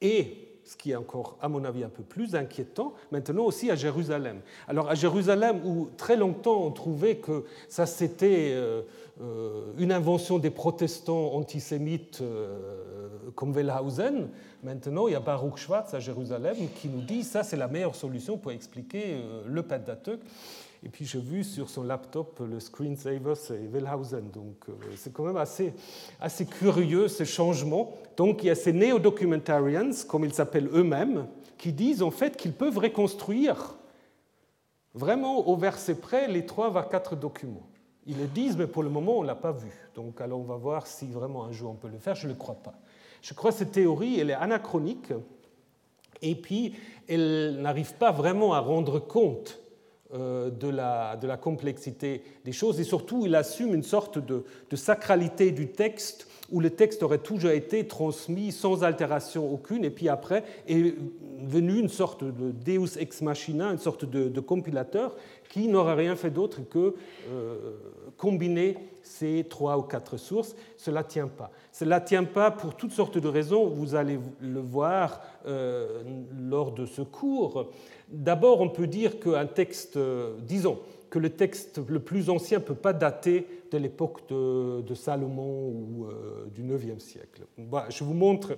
Et ce qui est encore, à mon avis, un peu plus inquiétant, maintenant aussi à Jérusalem. Alors à Jérusalem, où très longtemps on trouvait que ça c'était euh, euh, une invention des protestants antisémites euh, comme Wellhausen, maintenant il y a Baruch Schwartz à Jérusalem qui nous dit ça c'est la meilleure solution pour expliquer le Pentateuch. Et puis j'ai vu sur son laptop le screensaver, c'est Wellhausen. Donc euh, c'est quand même assez, assez curieux ce changement. Donc il y a ces néo-documentarians, comme ils s'appellent eux-mêmes, qui disent en fait qu'ils peuvent reconstruire vraiment au verset près les trois voire quatre documents. Ils le disent, mais pour le moment, on ne l'a pas vu. Donc alors on va voir si vraiment un jour on peut le faire. Je ne le crois pas. Je crois que cette théorie, elle est anachronique, et puis elle n'arrive pas vraiment à rendre compte de la, de la, complexité des choses, et surtout il assume une sorte de, de, sacralité du texte, où le texte aurait toujours été transmis sans altération aucune, et puis après est venu une sorte de deus ex machina, une sorte de, compilateur, qui n'aurait rien fait d'autre que euh, combiner ces trois ou quatre sources. Cela ne tient pas. Cela ne tient pas pour toutes sortes de raisons, vous allez le voir euh, lors de ce cours. D'abord, on peut dire qu'un texte, euh, disons, que le texte le plus ancien ne peut pas dater de l'époque de, Salomon ou du IXe siècle. je vous montre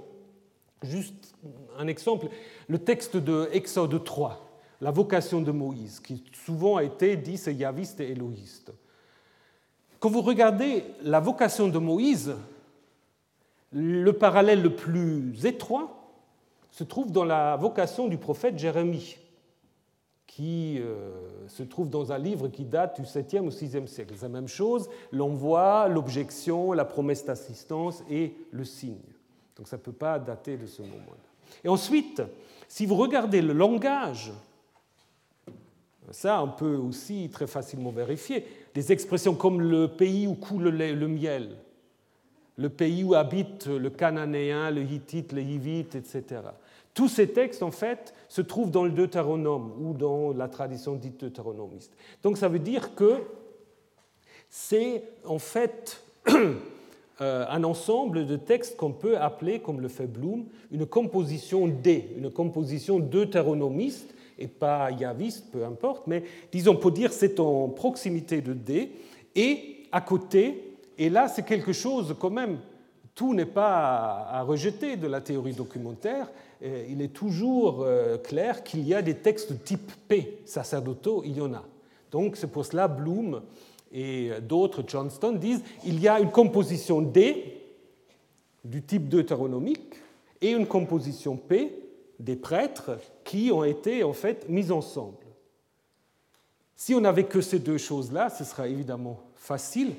juste un exemple. Le texte de Exode 3 la vocation de Moïse, qui souvent a été dit c'est yaviste et éloïste. Quand vous regardez la vocation de Moïse, le parallèle le plus étroit se trouve dans la vocation du prophète Jérémie, qui euh, se trouve dans un livre qui date du 7e ou 6e siècle. C'est la même chose, l'envoi, l'objection, la promesse d'assistance et le signe. Donc ça ne peut pas dater de ce moment-là. Et ensuite, si vous regardez le langage ça, on peut aussi très facilement vérifier. Des expressions comme le pays où coule le miel, le pays où habite le Cananéen, le Hittite, le Hivite, etc. Tous ces textes, en fait, se trouvent dans le Deutéronome ou dans la tradition dite deutéronomiste. Donc ça veut dire que c'est en fait euh, un ensemble de textes qu'on peut appeler, comme le fait Bloom, une composition D, une composition deutéronomiste et pas yaviste, peu importe, mais disons pour dire c'est en proximité de D, et à côté, et là c'est quelque chose quand même, tout n'est pas à rejeter de la théorie documentaire, il est toujours euh, clair qu'il y a des textes type P, sacerdotaux, il y en a. Donc c'est pour cela Bloom et d'autres, Johnston, disent il y a une composition D du type deutéronomique et une composition P des prêtres qui ont été en fait mis ensemble. Si on n'avait que ces deux choses-là, ce serait évidemment facile,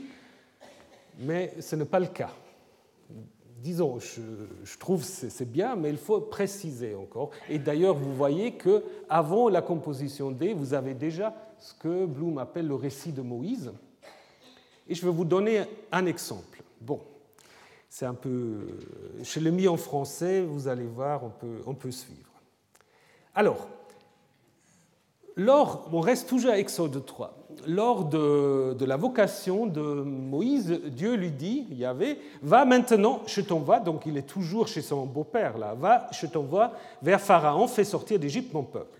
mais ce n'est pas le cas. Disons, je, trouve que c'est bien, mais il faut préciser encore. Et d'ailleurs, vous voyez que avant la composition D, vous avez déjà ce que Bloom appelle le récit de Moïse. Et je vais vous donner un exemple. Bon, c'est un peu. Je l'ai mis en français, vous allez voir, on peut, on peut suivre. Alors, lors, on reste toujours à Exode 3. Lors de, la vocation de Moïse, Dieu lui dit, il y avait, va maintenant, je t'envoie, donc il est toujours chez son beau-père là, va, je t'envoie vers Pharaon, fais sortir d'Égypte mon peuple.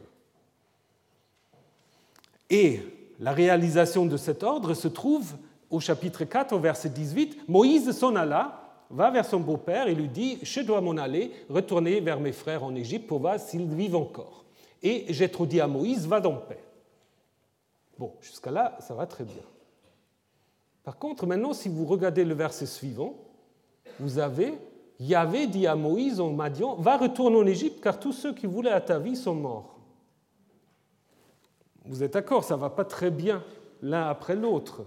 Et la réalisation de cet ordre se trouve au chapitre 4, au verset 18. Moïse s'en alla va vers son beau-père et lui dit Je dois m'en aller, retourner vers mes frères en Égypte pour voir s'ils vivent encore. Et j'ai trop dit à Moïse Va dans paix. Bon, jusqu'à là, ça va très bien. Par contre, maintenant, si vous regardez le verset suivant, vous avez Yahvé dit à Moïse en Madian Va retourner en Égypte, car tous ceux qui voulaient à ta vie sont morts. Vous êtes d'accord, ça ne va pas très bien l'un après l'autre.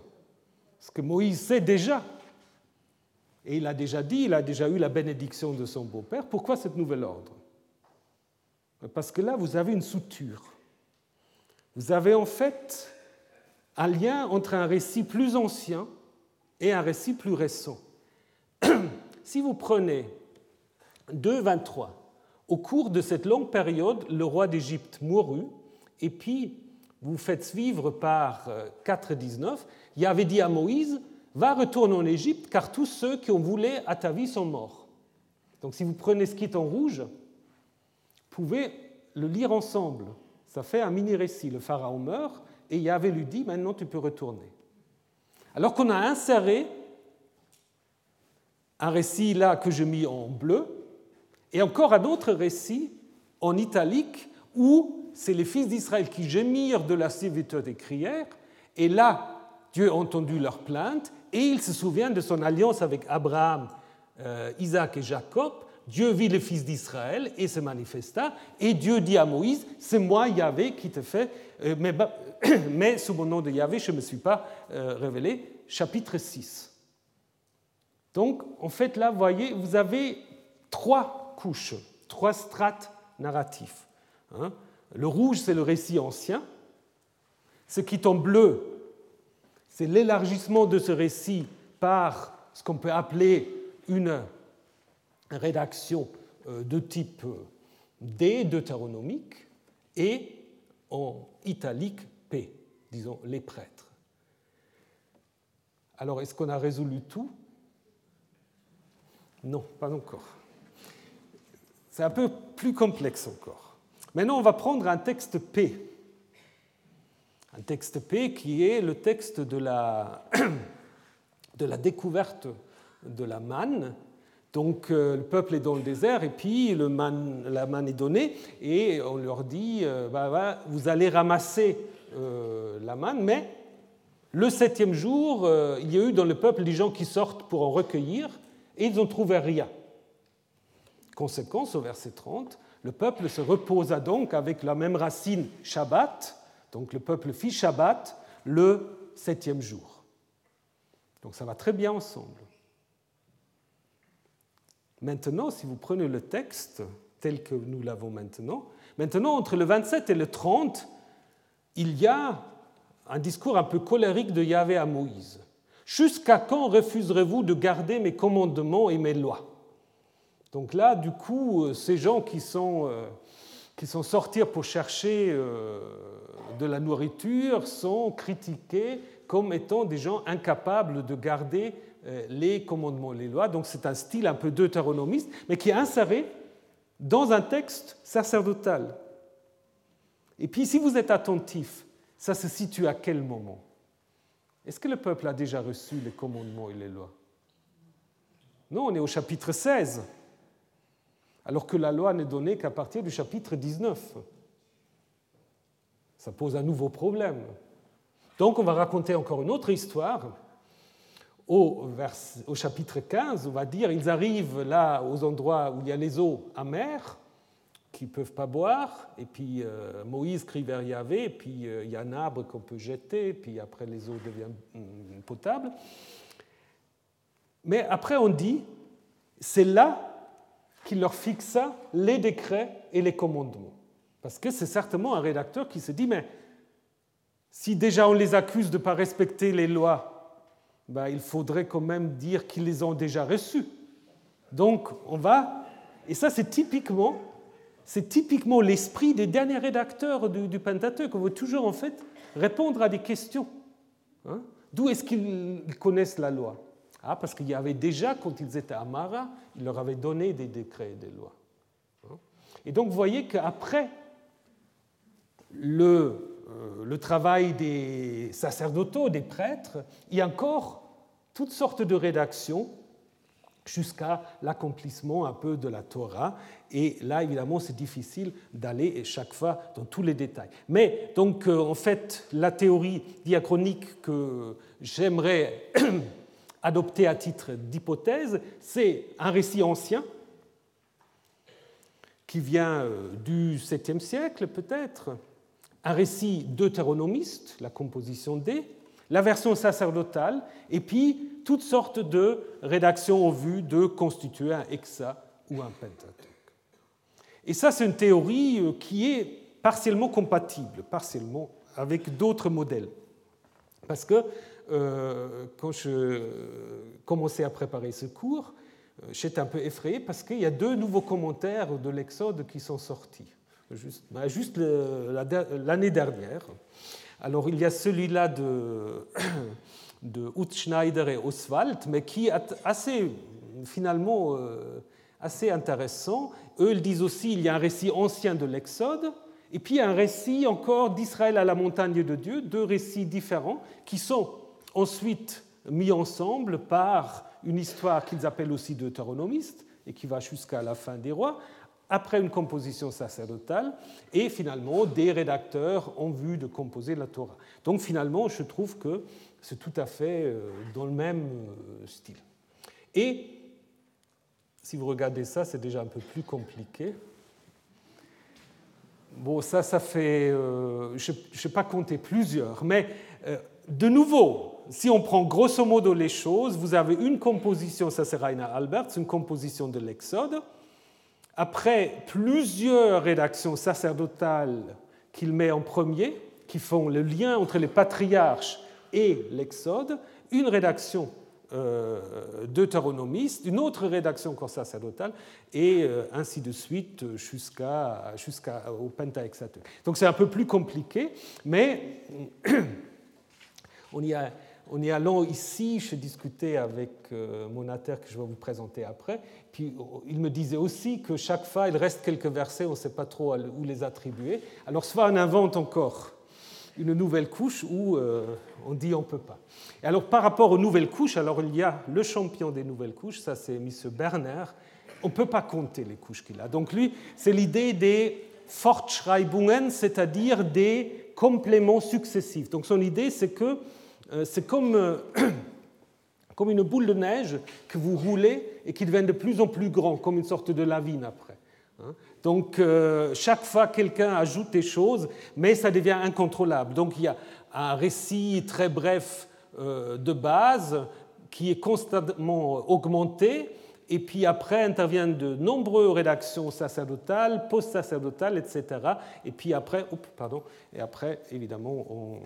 Parce que Moïse sait déjà et il a déjà dit, il a déjà eu la bénédiction de son beau-père. Pourquoi cette nouvel ordre? Parce que là, vous avez une souture. Vous avez en fait un lien entre un récit plus ancien et un récit plus récent. si vous prenez 2.23, au cours de cette longue période, le roi d'Égypte mourut, et puis vous faites suivre par 4.19, il avait dit à Moïse, va retourner en Égypte, car tous ceux qui ont voulu à ta vie sont morts. Donc si vous prenez ce qui est en rouge, pouvez le lire ensemble. Ça fait un mini-récit. Le pharaon meurt et Yahvé lui dit, maintenant tu peux retourner. Alors qu'on a inséré un récit là que je mis en bleu, et encore un autre récit en italique où c'est les fils d'Israël qui gémirent de la servitude des crières, et là, Dieu a entendu leur plainte, et il se souvient de son alliance avec Abraham, euh, Isaac et Jacob. Dieu vit les fils d'Israël et se manifesta, et Dieu dit à Moïse, c'est moi Yahvé qui te fait, euh, mais, sous mon nom de Yahvé, je ne me suis pas euh, révélé. Chapitre 6. Donc, en fait, là, vous voyez, vous avez trois couches, trois strates narratifs. Hein. Le rouge, c'est le récit ancien. Ce qui est en bleu, c'est l'élargissement de ce récit par ce qu'on peut appeler une rédaction euh, de type euh, D, deutéronomique, et en italique P, disons les prêtres. Alors, est-ce qu'on a résolu tout? Non, pas encore. C'est un peu plus complexe encore. Maintenant, on va prendre un texte P. Un texte P qui est le texte de la, de la découverte de la manne. Donc euh, le peuple est dans le désert et puis la manne est donnée et on leur dit euh, bah, vous allez ramasser euh, la manne, mais le septième jour, il y a eu dans le peuple des gens qui sortent pour en recueillir et ils n'ont trouvé rien. Conséquence, au verset 30, le peuple se reposa donc avec la même racine Shabbat, donc le peuple fit Shabbat le septième jour. Donc ça va très bien ensemble. Maintenant, si vous prenez le texte tel que nous l'avons maintenant, maintenant entre le 27 et le 30, il y a un discours un peu colérique de Yahvé à Moïse. Jusqu'à quand refuserez-vous de garder mes commandements et mes lois? Donc là, du coup, euh, ces gens qui sont, euh, qui sont sortis pour chercher euh, de la nourriture sont critiqués comme étant des gens incapables de garder les commandements, les lois. Donc c'est un style un peu deutéronomiste, mais qui est inséré dans un texte sacerdotal. Et puis si vous êtes attentif, ça se situe à quel moment? Est-ce que le peuple a déjà reçu les commandements et les lois? Non, on est au chapitre 16 alors que la loi n'est donnée qu'à partir du chapitre 19. Ça pose un nouveau problème. Donc on va raconter encore une autre histoire. Au, chapitre 15, on va dire, ils arrivent là aux endroits où il y a les eaux amères, qui ne peuvent pas boire, et puis euh, Moïse crie vers Yahvé, puis euh, il y a un arbre qu'on peut jeter, et puis après les eaux deviennent mm, potables. Mais après on dit, c'est là qui leur fixa les décrets et les commandements. Parce que c'est certainement un rédacteur qui se dit, mais si déjà on les accuse de ne pas respecter les lois, ben, il faudrait quand même dire qu'ils les ont déjà reçues. Donc on va, et ça c'est typiquement, c'est typiquement l'esprit des derniers rédacteurs du, du Pentateuque. On veut toujours en fait répondre à des questions. Hein. D'où est-ce qu'ils connaissent la loi? Ah, parce qu'il y avait déjà, quand ils étaient à Mara, il leur avait donné des décrets et des lois. Hein. Et donc vous voyez qu'après le, le travail des sacerdotaux, des prêtres, a encore toutes sortes de rédactions jusqu'à l'accomplissement un peu de la Torah. Et là, évidemment, c'est difficile d'aller chaque fois dans tous les détails. Mais donc, euh, en fait, la théorie diachronique que j'aimerais adopté à titre d'hypothèse, c'est un récit ancien qui vient euh, du 7e siècle peut-être, un récit deutéronomiste, la composition D, la version sacerdotale, et puis toutes sortes de rédactions en vue de constituer un hexa ou un pentateuque. Et ça, c'est une théorie euh, qui est partiellement compatible, partiellement avec d'autres modèles. Parce que euh, quand je commençais à préparer ce cours, euh, j'étais un peu effrayé parce qu'il y a deux nouveaux commentaires de l'Exode qui sont sortis, juste, bah, l'année dernière. Alors il y a celui-là de, de Utschneider et Oswald, mais qui est assez, finalement, euh, assez intéressant. Eux, ils disent aussi qu'il y a un récit ancien de l'Exode, et puis un récit encore d'Israël à la montagne de Dieu, deux récits différents qui sont ensuite mis ensemble par une histoire qu'ils appellent aussi deutéronomiste et qui va jusqu'à la fin des rois, après une composition sacerdotale, et finalement des rédacteurs ont vu de composer la Torah. Donc finalement, je trouve que c'est tout à fait euh, dans le même euh, style. Et si vous regardez ça, c'est déjà un peu plus compliqué. Bon, ça, ça fait, euh, je ne sais pas compter plusieurs, mais de nouveau, si on prend grosso modo les choses, vous avez une composition, ça c'est Rainer Albert, une composition de l'Exode, après plusieurs rédactions sacerdotales qu'il met en premier, qui font le lien entre les patriarches et l'Exode, une rédaction euh, deutéronomiste, une autre rédaction encore sacerdotale, et euh, ainsi de suite jusqu'à, jusqu'au Pentaexateuch. Donc c'est un peu plus compliqué, mais on y a on est allant ici, je discutais avec euh, mon que je vais vous présenter après, puis il me disait aussi que chaque fois, il reste quelques versets, on ne sait pas trop où les attribuer. Alors soit on invente encore une nouvelle couche ou euh, on dit on ne peut pas. Et alors par rapport aux nouvelles couches, alors il y a le champion des nouvelles couches, ça c'est M. Berner, on ne peut pas compter les couches qu'il a. Donc lui, c'est l'idée des Fortschreibungen, c'est-à-dire des compléments successifs. Donc son idée, c'est que euh, c'est comme, euh, comme une boule de neige que vous roulez et qui devient de plus en plus grand, comme une sorte de lavine après. Hein. Donc euh, chaque fois, quelqu'un ajoute des choses, mais ça devient incontrôlable. Donc il y a un récit très bref de base qui est constamment augmenté, et puis après interviennent de nombreuses rédactions sacerdotales, post-sacerdotales, etc. Et puis après, pardon, et après, évidemment, on,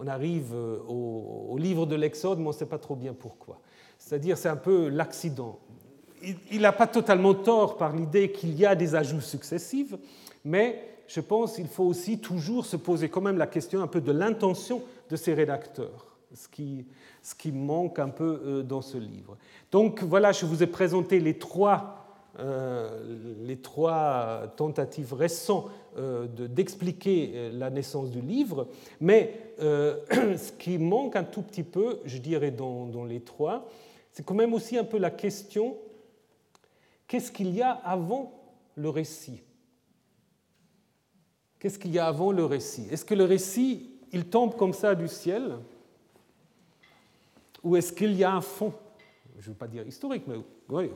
on arrive euh, au, livre de l'Exode, mais on ne sait pas trop bien pourquoi. C'est-à-dire, c'est un peu l'accident. Il n'a pas totalement tort par l'idée qu'il y a des ajouts successifs, mais je pense qu'il faut aussi toujours se poser quand même la question un peu de l'intention de ces rédacteurs, ce qui, ce qui manque un peu euh, dans ce livre. Donc voilà, je vous ai présenté les trois les trois tentatives récentes euh, d'expliquer euh, la naissance du livre, mais ce qui manque un tout petit peu, je dirais, dans les trois, c'est quand même aussi un peu la question qu'est-ce qu'il y a avant le récit? Qu'est-ce qu'il y a avant le récit? Est-ce que le récit, il tombe comme ça du ciel? Ou est-ce qu'il y a un fond? Je ne veux pas dire historique, mais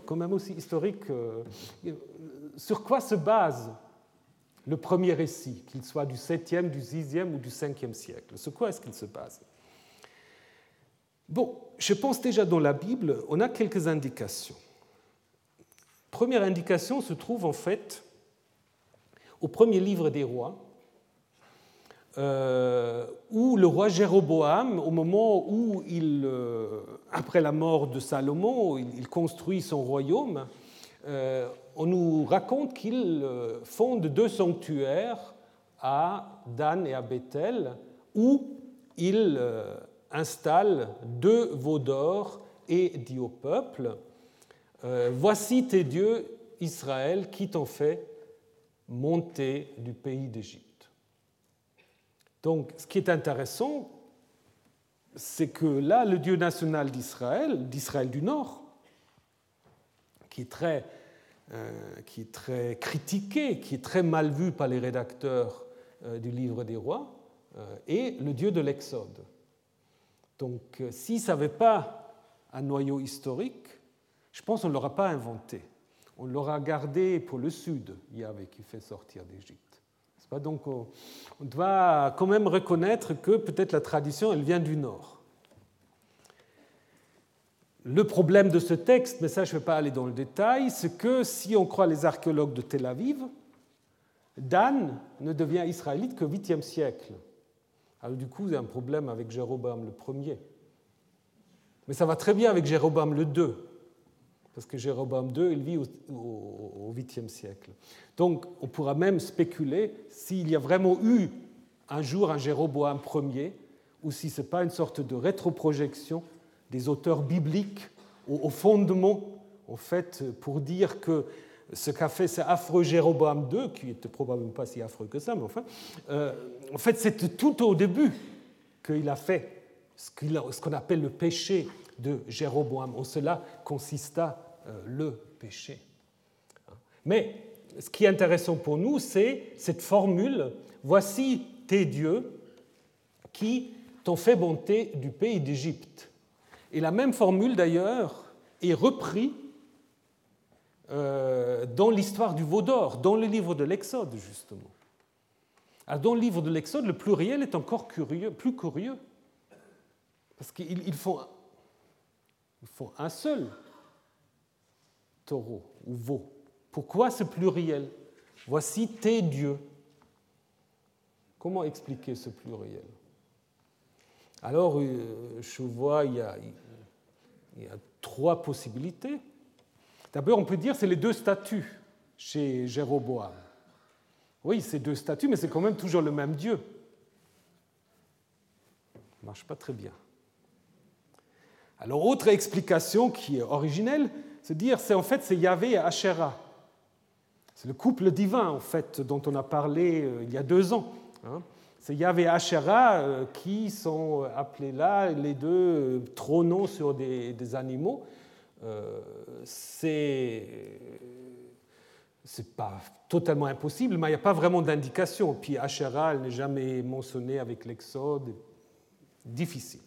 quand même aussi historique. Euh, sur quoi se base le premier récit, qu'il soit du 7e, du 6e ou du 5e siècle? Sur quoi est-ce qu'il se base? Bon, je pense déjà dans la Bible, on a quelques indications. Première indication se trouve en fait au premier livre des rois, euh, où le roi Jéroboam, au moment où il, euh, après la mort de Salomon, il, construit son royaume, euh, on nous raconte qu'il fonde deux sanctuaires à Dan et à Bethel, où il installe deux veaux d'or et dit au peuple, Voici tes dieux, Israël, qui t'ont fait monter du pays d'Égypte. Donc, ce qui est intéressant, c'est que là, le Dieu national d'Israël, d'Israël du Nord, qui est, très, euh, qui est très critiqué, qui est très mal vu par les rédacteurs euh, du livre des rois, euh, est le Dieu de l'Exode. Donc, s'il ne savait pas un noyau historique, je pense qu'on ne l'aura pas inventé. On l'aura gardé pour le Sud, Yahvé, qui fait sortir d'Égypte. Donc on doit quand même reconnaître que peut-être la tradition, elle vient du Nord. Le problème de ce texte, mais ça je ne vais pas aller dans le détail, c'est que si on croit les archéologues de Tel Aviv, Dan ne devient israélite qu'au 8e siècle. Alors du coup, il y a un problème avec Jéroboam le premier. Mais ça va très bien avec Jéroboam le 2 parce que Jéroboam II, il vit au 8e siècle. Donc on pourra même spéculer s'il y a vraiment eu un jour un Jéroboam Ier, ou si ce n'est pas une sorte de rétroprojection des auteurs bibliques au, fondement, en fait, pour dire que ce qu'a fait ce affreux Jéroboam II, qui n'était probablement pas si affreux que ça, mais enfin, euh, en fait, c'est tout au début qu'il a fait ce qu'on appelle le péché de Jéroboam. En cela consista le péché. Mais ce qui est intéressant pour nous, c'est cette formule Voici tes dieux qui t'ont fait monter du pays d'Égypte. Et la même formule, d'ailleurs, est reprise euh, dans l'histoire du veau d'or, dans le livre de l'Exode, justement. Dans le livre de l'Exode, le pluriel est encore curieux, plus curieux, parce qu'ils font, ils font un seul taureau ou veau. Pourquoi ce pluriel? Voici tes dieux. Comment expliquer ce pluriel? Alors, euh, je vois, il y a, il y a trois possibilités. D'abord, on peut dire c'est les deux statues chez Jéroboam. Oui, c'est deux statues, mais c'est quand même toujours le même Dieu. Ça ne marche pas très bien. Alors, autre explication qui est originelle, c'est dire c'est en fait c'est Yahvé et Asherah. C'est le couple divin, en fait, dont on a parlé euh, il y a deux ans. Hein. C'est Yahvé et Asherah euh, qui sont appelés là, les deux euh, trônons sur des, animaux. c'est c'est pas totalement impossible, mais il n'y a pas vraiment d'indication. Puis Asherah, elle n'est jamais mentionnée avec l'Exode. Difficile.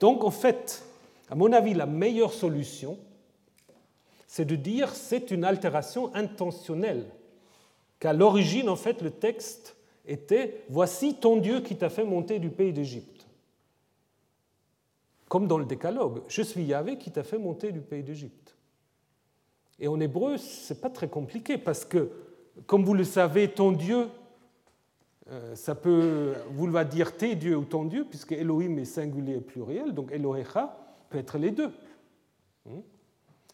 Donc, en fait, à mon avis, la meilleure solution, c'est de dire c'est une altération intentionnelle. Qu'à l'origine, en fait, le texte était Voici ton Dieu qui t'a fait monter du pays d'Égypte. Comme dans le Décalogue, je suis Yahvé qui t'a fait monter du pays d'Égypte. Et en hébreu, ce n'est pas très compliqué parce que, comme vous le savez, ton Dieu, euh, ça peut vouloir dire tes dieux ou ton Dieu, puisque Elohim est singulier et pluriel, donc Elohecha peut être les deux.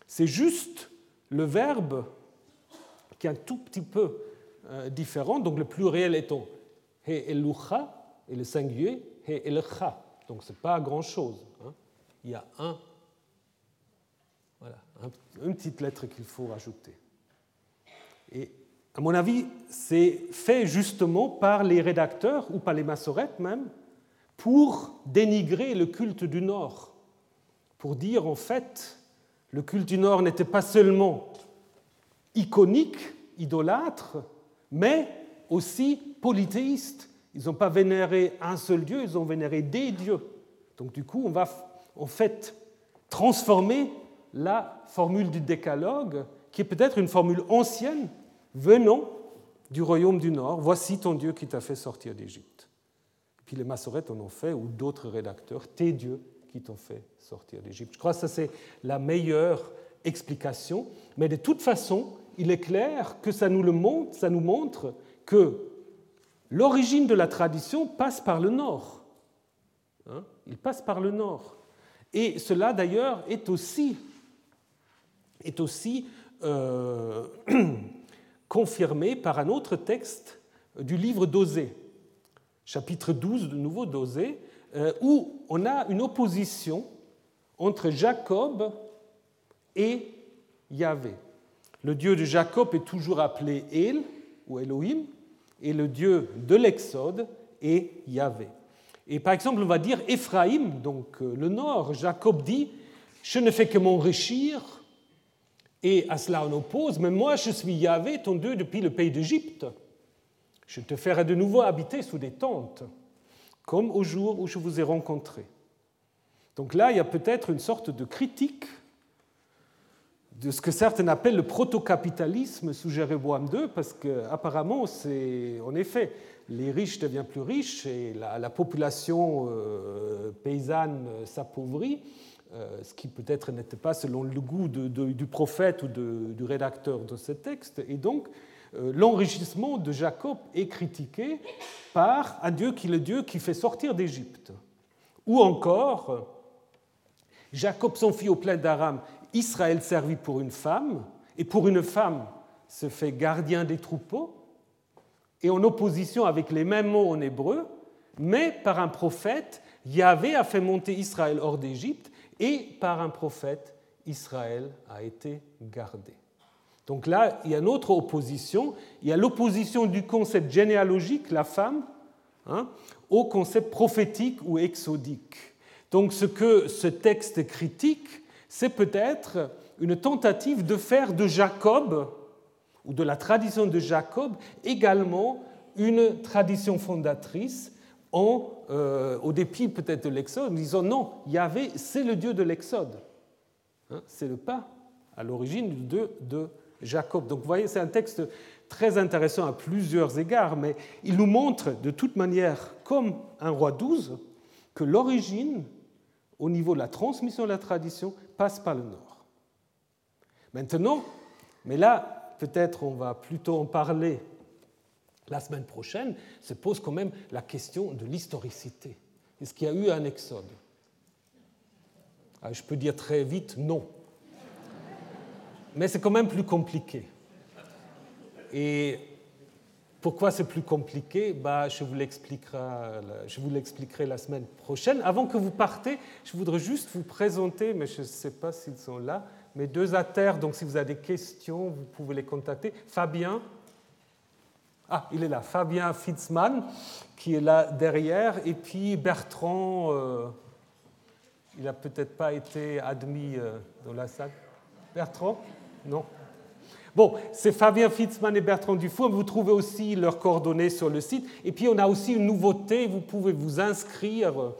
C'est juste le verbe qui est un tout petit peu euh, différent, donc le pluriel étant he elucha et le singulier he elcha. Donc ce n'est pas grand-chose. Hein. Il y a un, voilà, une petite lettre qu'il faut rajouter. Et à mon avis, c'est fait justement par les rédacteurs, ou par les massorettes même, pour dénigrer le culte du Nord, pour dire en fait le culte du Nord n'était pas seulement iconique, idolâtre, mais aussi polythéiste. Ils n'ont pas vénéré un seul Dieu, ils ont vénéré des dieux. Donc du coup, on va en fait transformer la formule du décalogue, qui est peut-être une formule ancienne, venant du royaume du Nord. Voici ton Dieu qui t'a fait sortir d'Égypte. Puis les massorettes en ont fait, ou d'autres rédacteurs, tes dieux qui t'ont fait sortir d'Égypte. Je crois que ça, c'est la meilleure explication. Mais de toute façon, il est clair que ça nous, le montre, ça nous montre que l'origine de la tradition passe par le nord. Hein? il passe par le nord. Et cela, d'ailleurs, est aussi, est aussi euh, confirmé par un autre texte du livre d'Osée, chapitre 12 de nouveau d'Osée, où on a une opposition entre Jacob et Yahvé. Le Dieu de Jacob est toujours appelé El ou Elohim, et le Dieu de l'Exode est Yahvé. Et par exemple, on va dire Éphraïm, donc euh, le nord, Jacob dit Je ne fais que m'enrichir, et à cela on oppose Mais moi, je suis Yahvé, ton Dieu, depuis le pays d'Égypte. Je te ferai de nouveau habiter sous des tentes, comme au jour où je vous ai rencontré. Donc là, il y a peut-être une sorte de critique de ce que certains appellent le proto-capitalisme sous Jéroboam II, parce qu'apparemment, c'est en effet, les riches deviennent plus riches et la, population euh, paysanne s'appauvrit, euh, ce qui peut-être n'était pas selon le goût du prophète ou du rédacteur de ce texte. Et donc, l'enrichissement de Jacob est critiqué par un Dieu qui est le Dieu qui fait sortir d'Égypte. Ou encore, Jacob s'enfuit au plein d'Aram, Israël servit pour une femme, et pour une femme se fait gardien des troupeaux, et en opposition avec les mêmes mots en hébreu, mais par un prophète, Yahvé a fait monter Israël hors d'Égypte, et par un prophète, Israël a été gardé. Donc là, il y a une autre opposition. Il y a l'opposition du concept généalogique, la femme, hein, au concept prophétique ou exodique. Donc ce que ce texte critique, c'est peut-être une tentative de faire de Jacob, ou de la tradition de Jacob également une tradition fondatrice en, euh, au dépit peut-être de l'Exode, disant non, Yahvé, c'est le Dieu de l'Exode. Hein, c'est le pas à l'origine de Jacob. Donc vous voyez, c'est un texte très intéressant à plusieurs égards, mais il nous montre de toute manière, comme un roi 12, que l'origine, au niveau de la transmission de la tradition, passe par le nord. Maintenant, mais là, peut-être on va plutôt en parler la semaine prochaine, se pose quand même la question de l'historicité. Est-ce qu'il y a eu un exode? Ah, Je peux dire très vite non. Mais c'est quand même plus compliqué. Et pourquoi c'est plus compliqué? Bah, je, vous l'expliquerai la semaine prochaine. Avant que vous partez, je voudrais juste vous présenter, mais je ne sais pas s'ils sont là, mes deux atères. Donc si vous avez des questions, vous pouvez les contacter. Fabien, ah, il est là, Fabien Fitzmann, qui est là derrière, et puis Bertrand, euh, il n'a peut-être pas été admis euh, dans la salle. Bertrand? Non Bon, c'est Fabien Fitzmann et Bertrand Dufour. Vous trouvez aussi leurs coordonnées sur le site. Et puis, on a aussi une nouveauté. Vous pouvez vous inscrire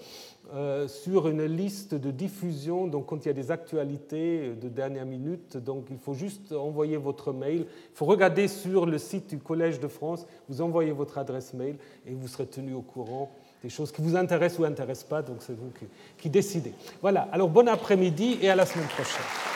euh, sur une liste de diffusion, donc quand il y a des actualités de dernière minute, donc il faut juste envoyer votre mail. Il faut regarder sur le site du Collège de France, vous envoyez votre adresse mail et vous serez tenu au courant des choses qui vous intéressent ou intéressent pas, donc c'est vous qui décidez. Voilà, alors bon après-midi et à la semaine prochaine.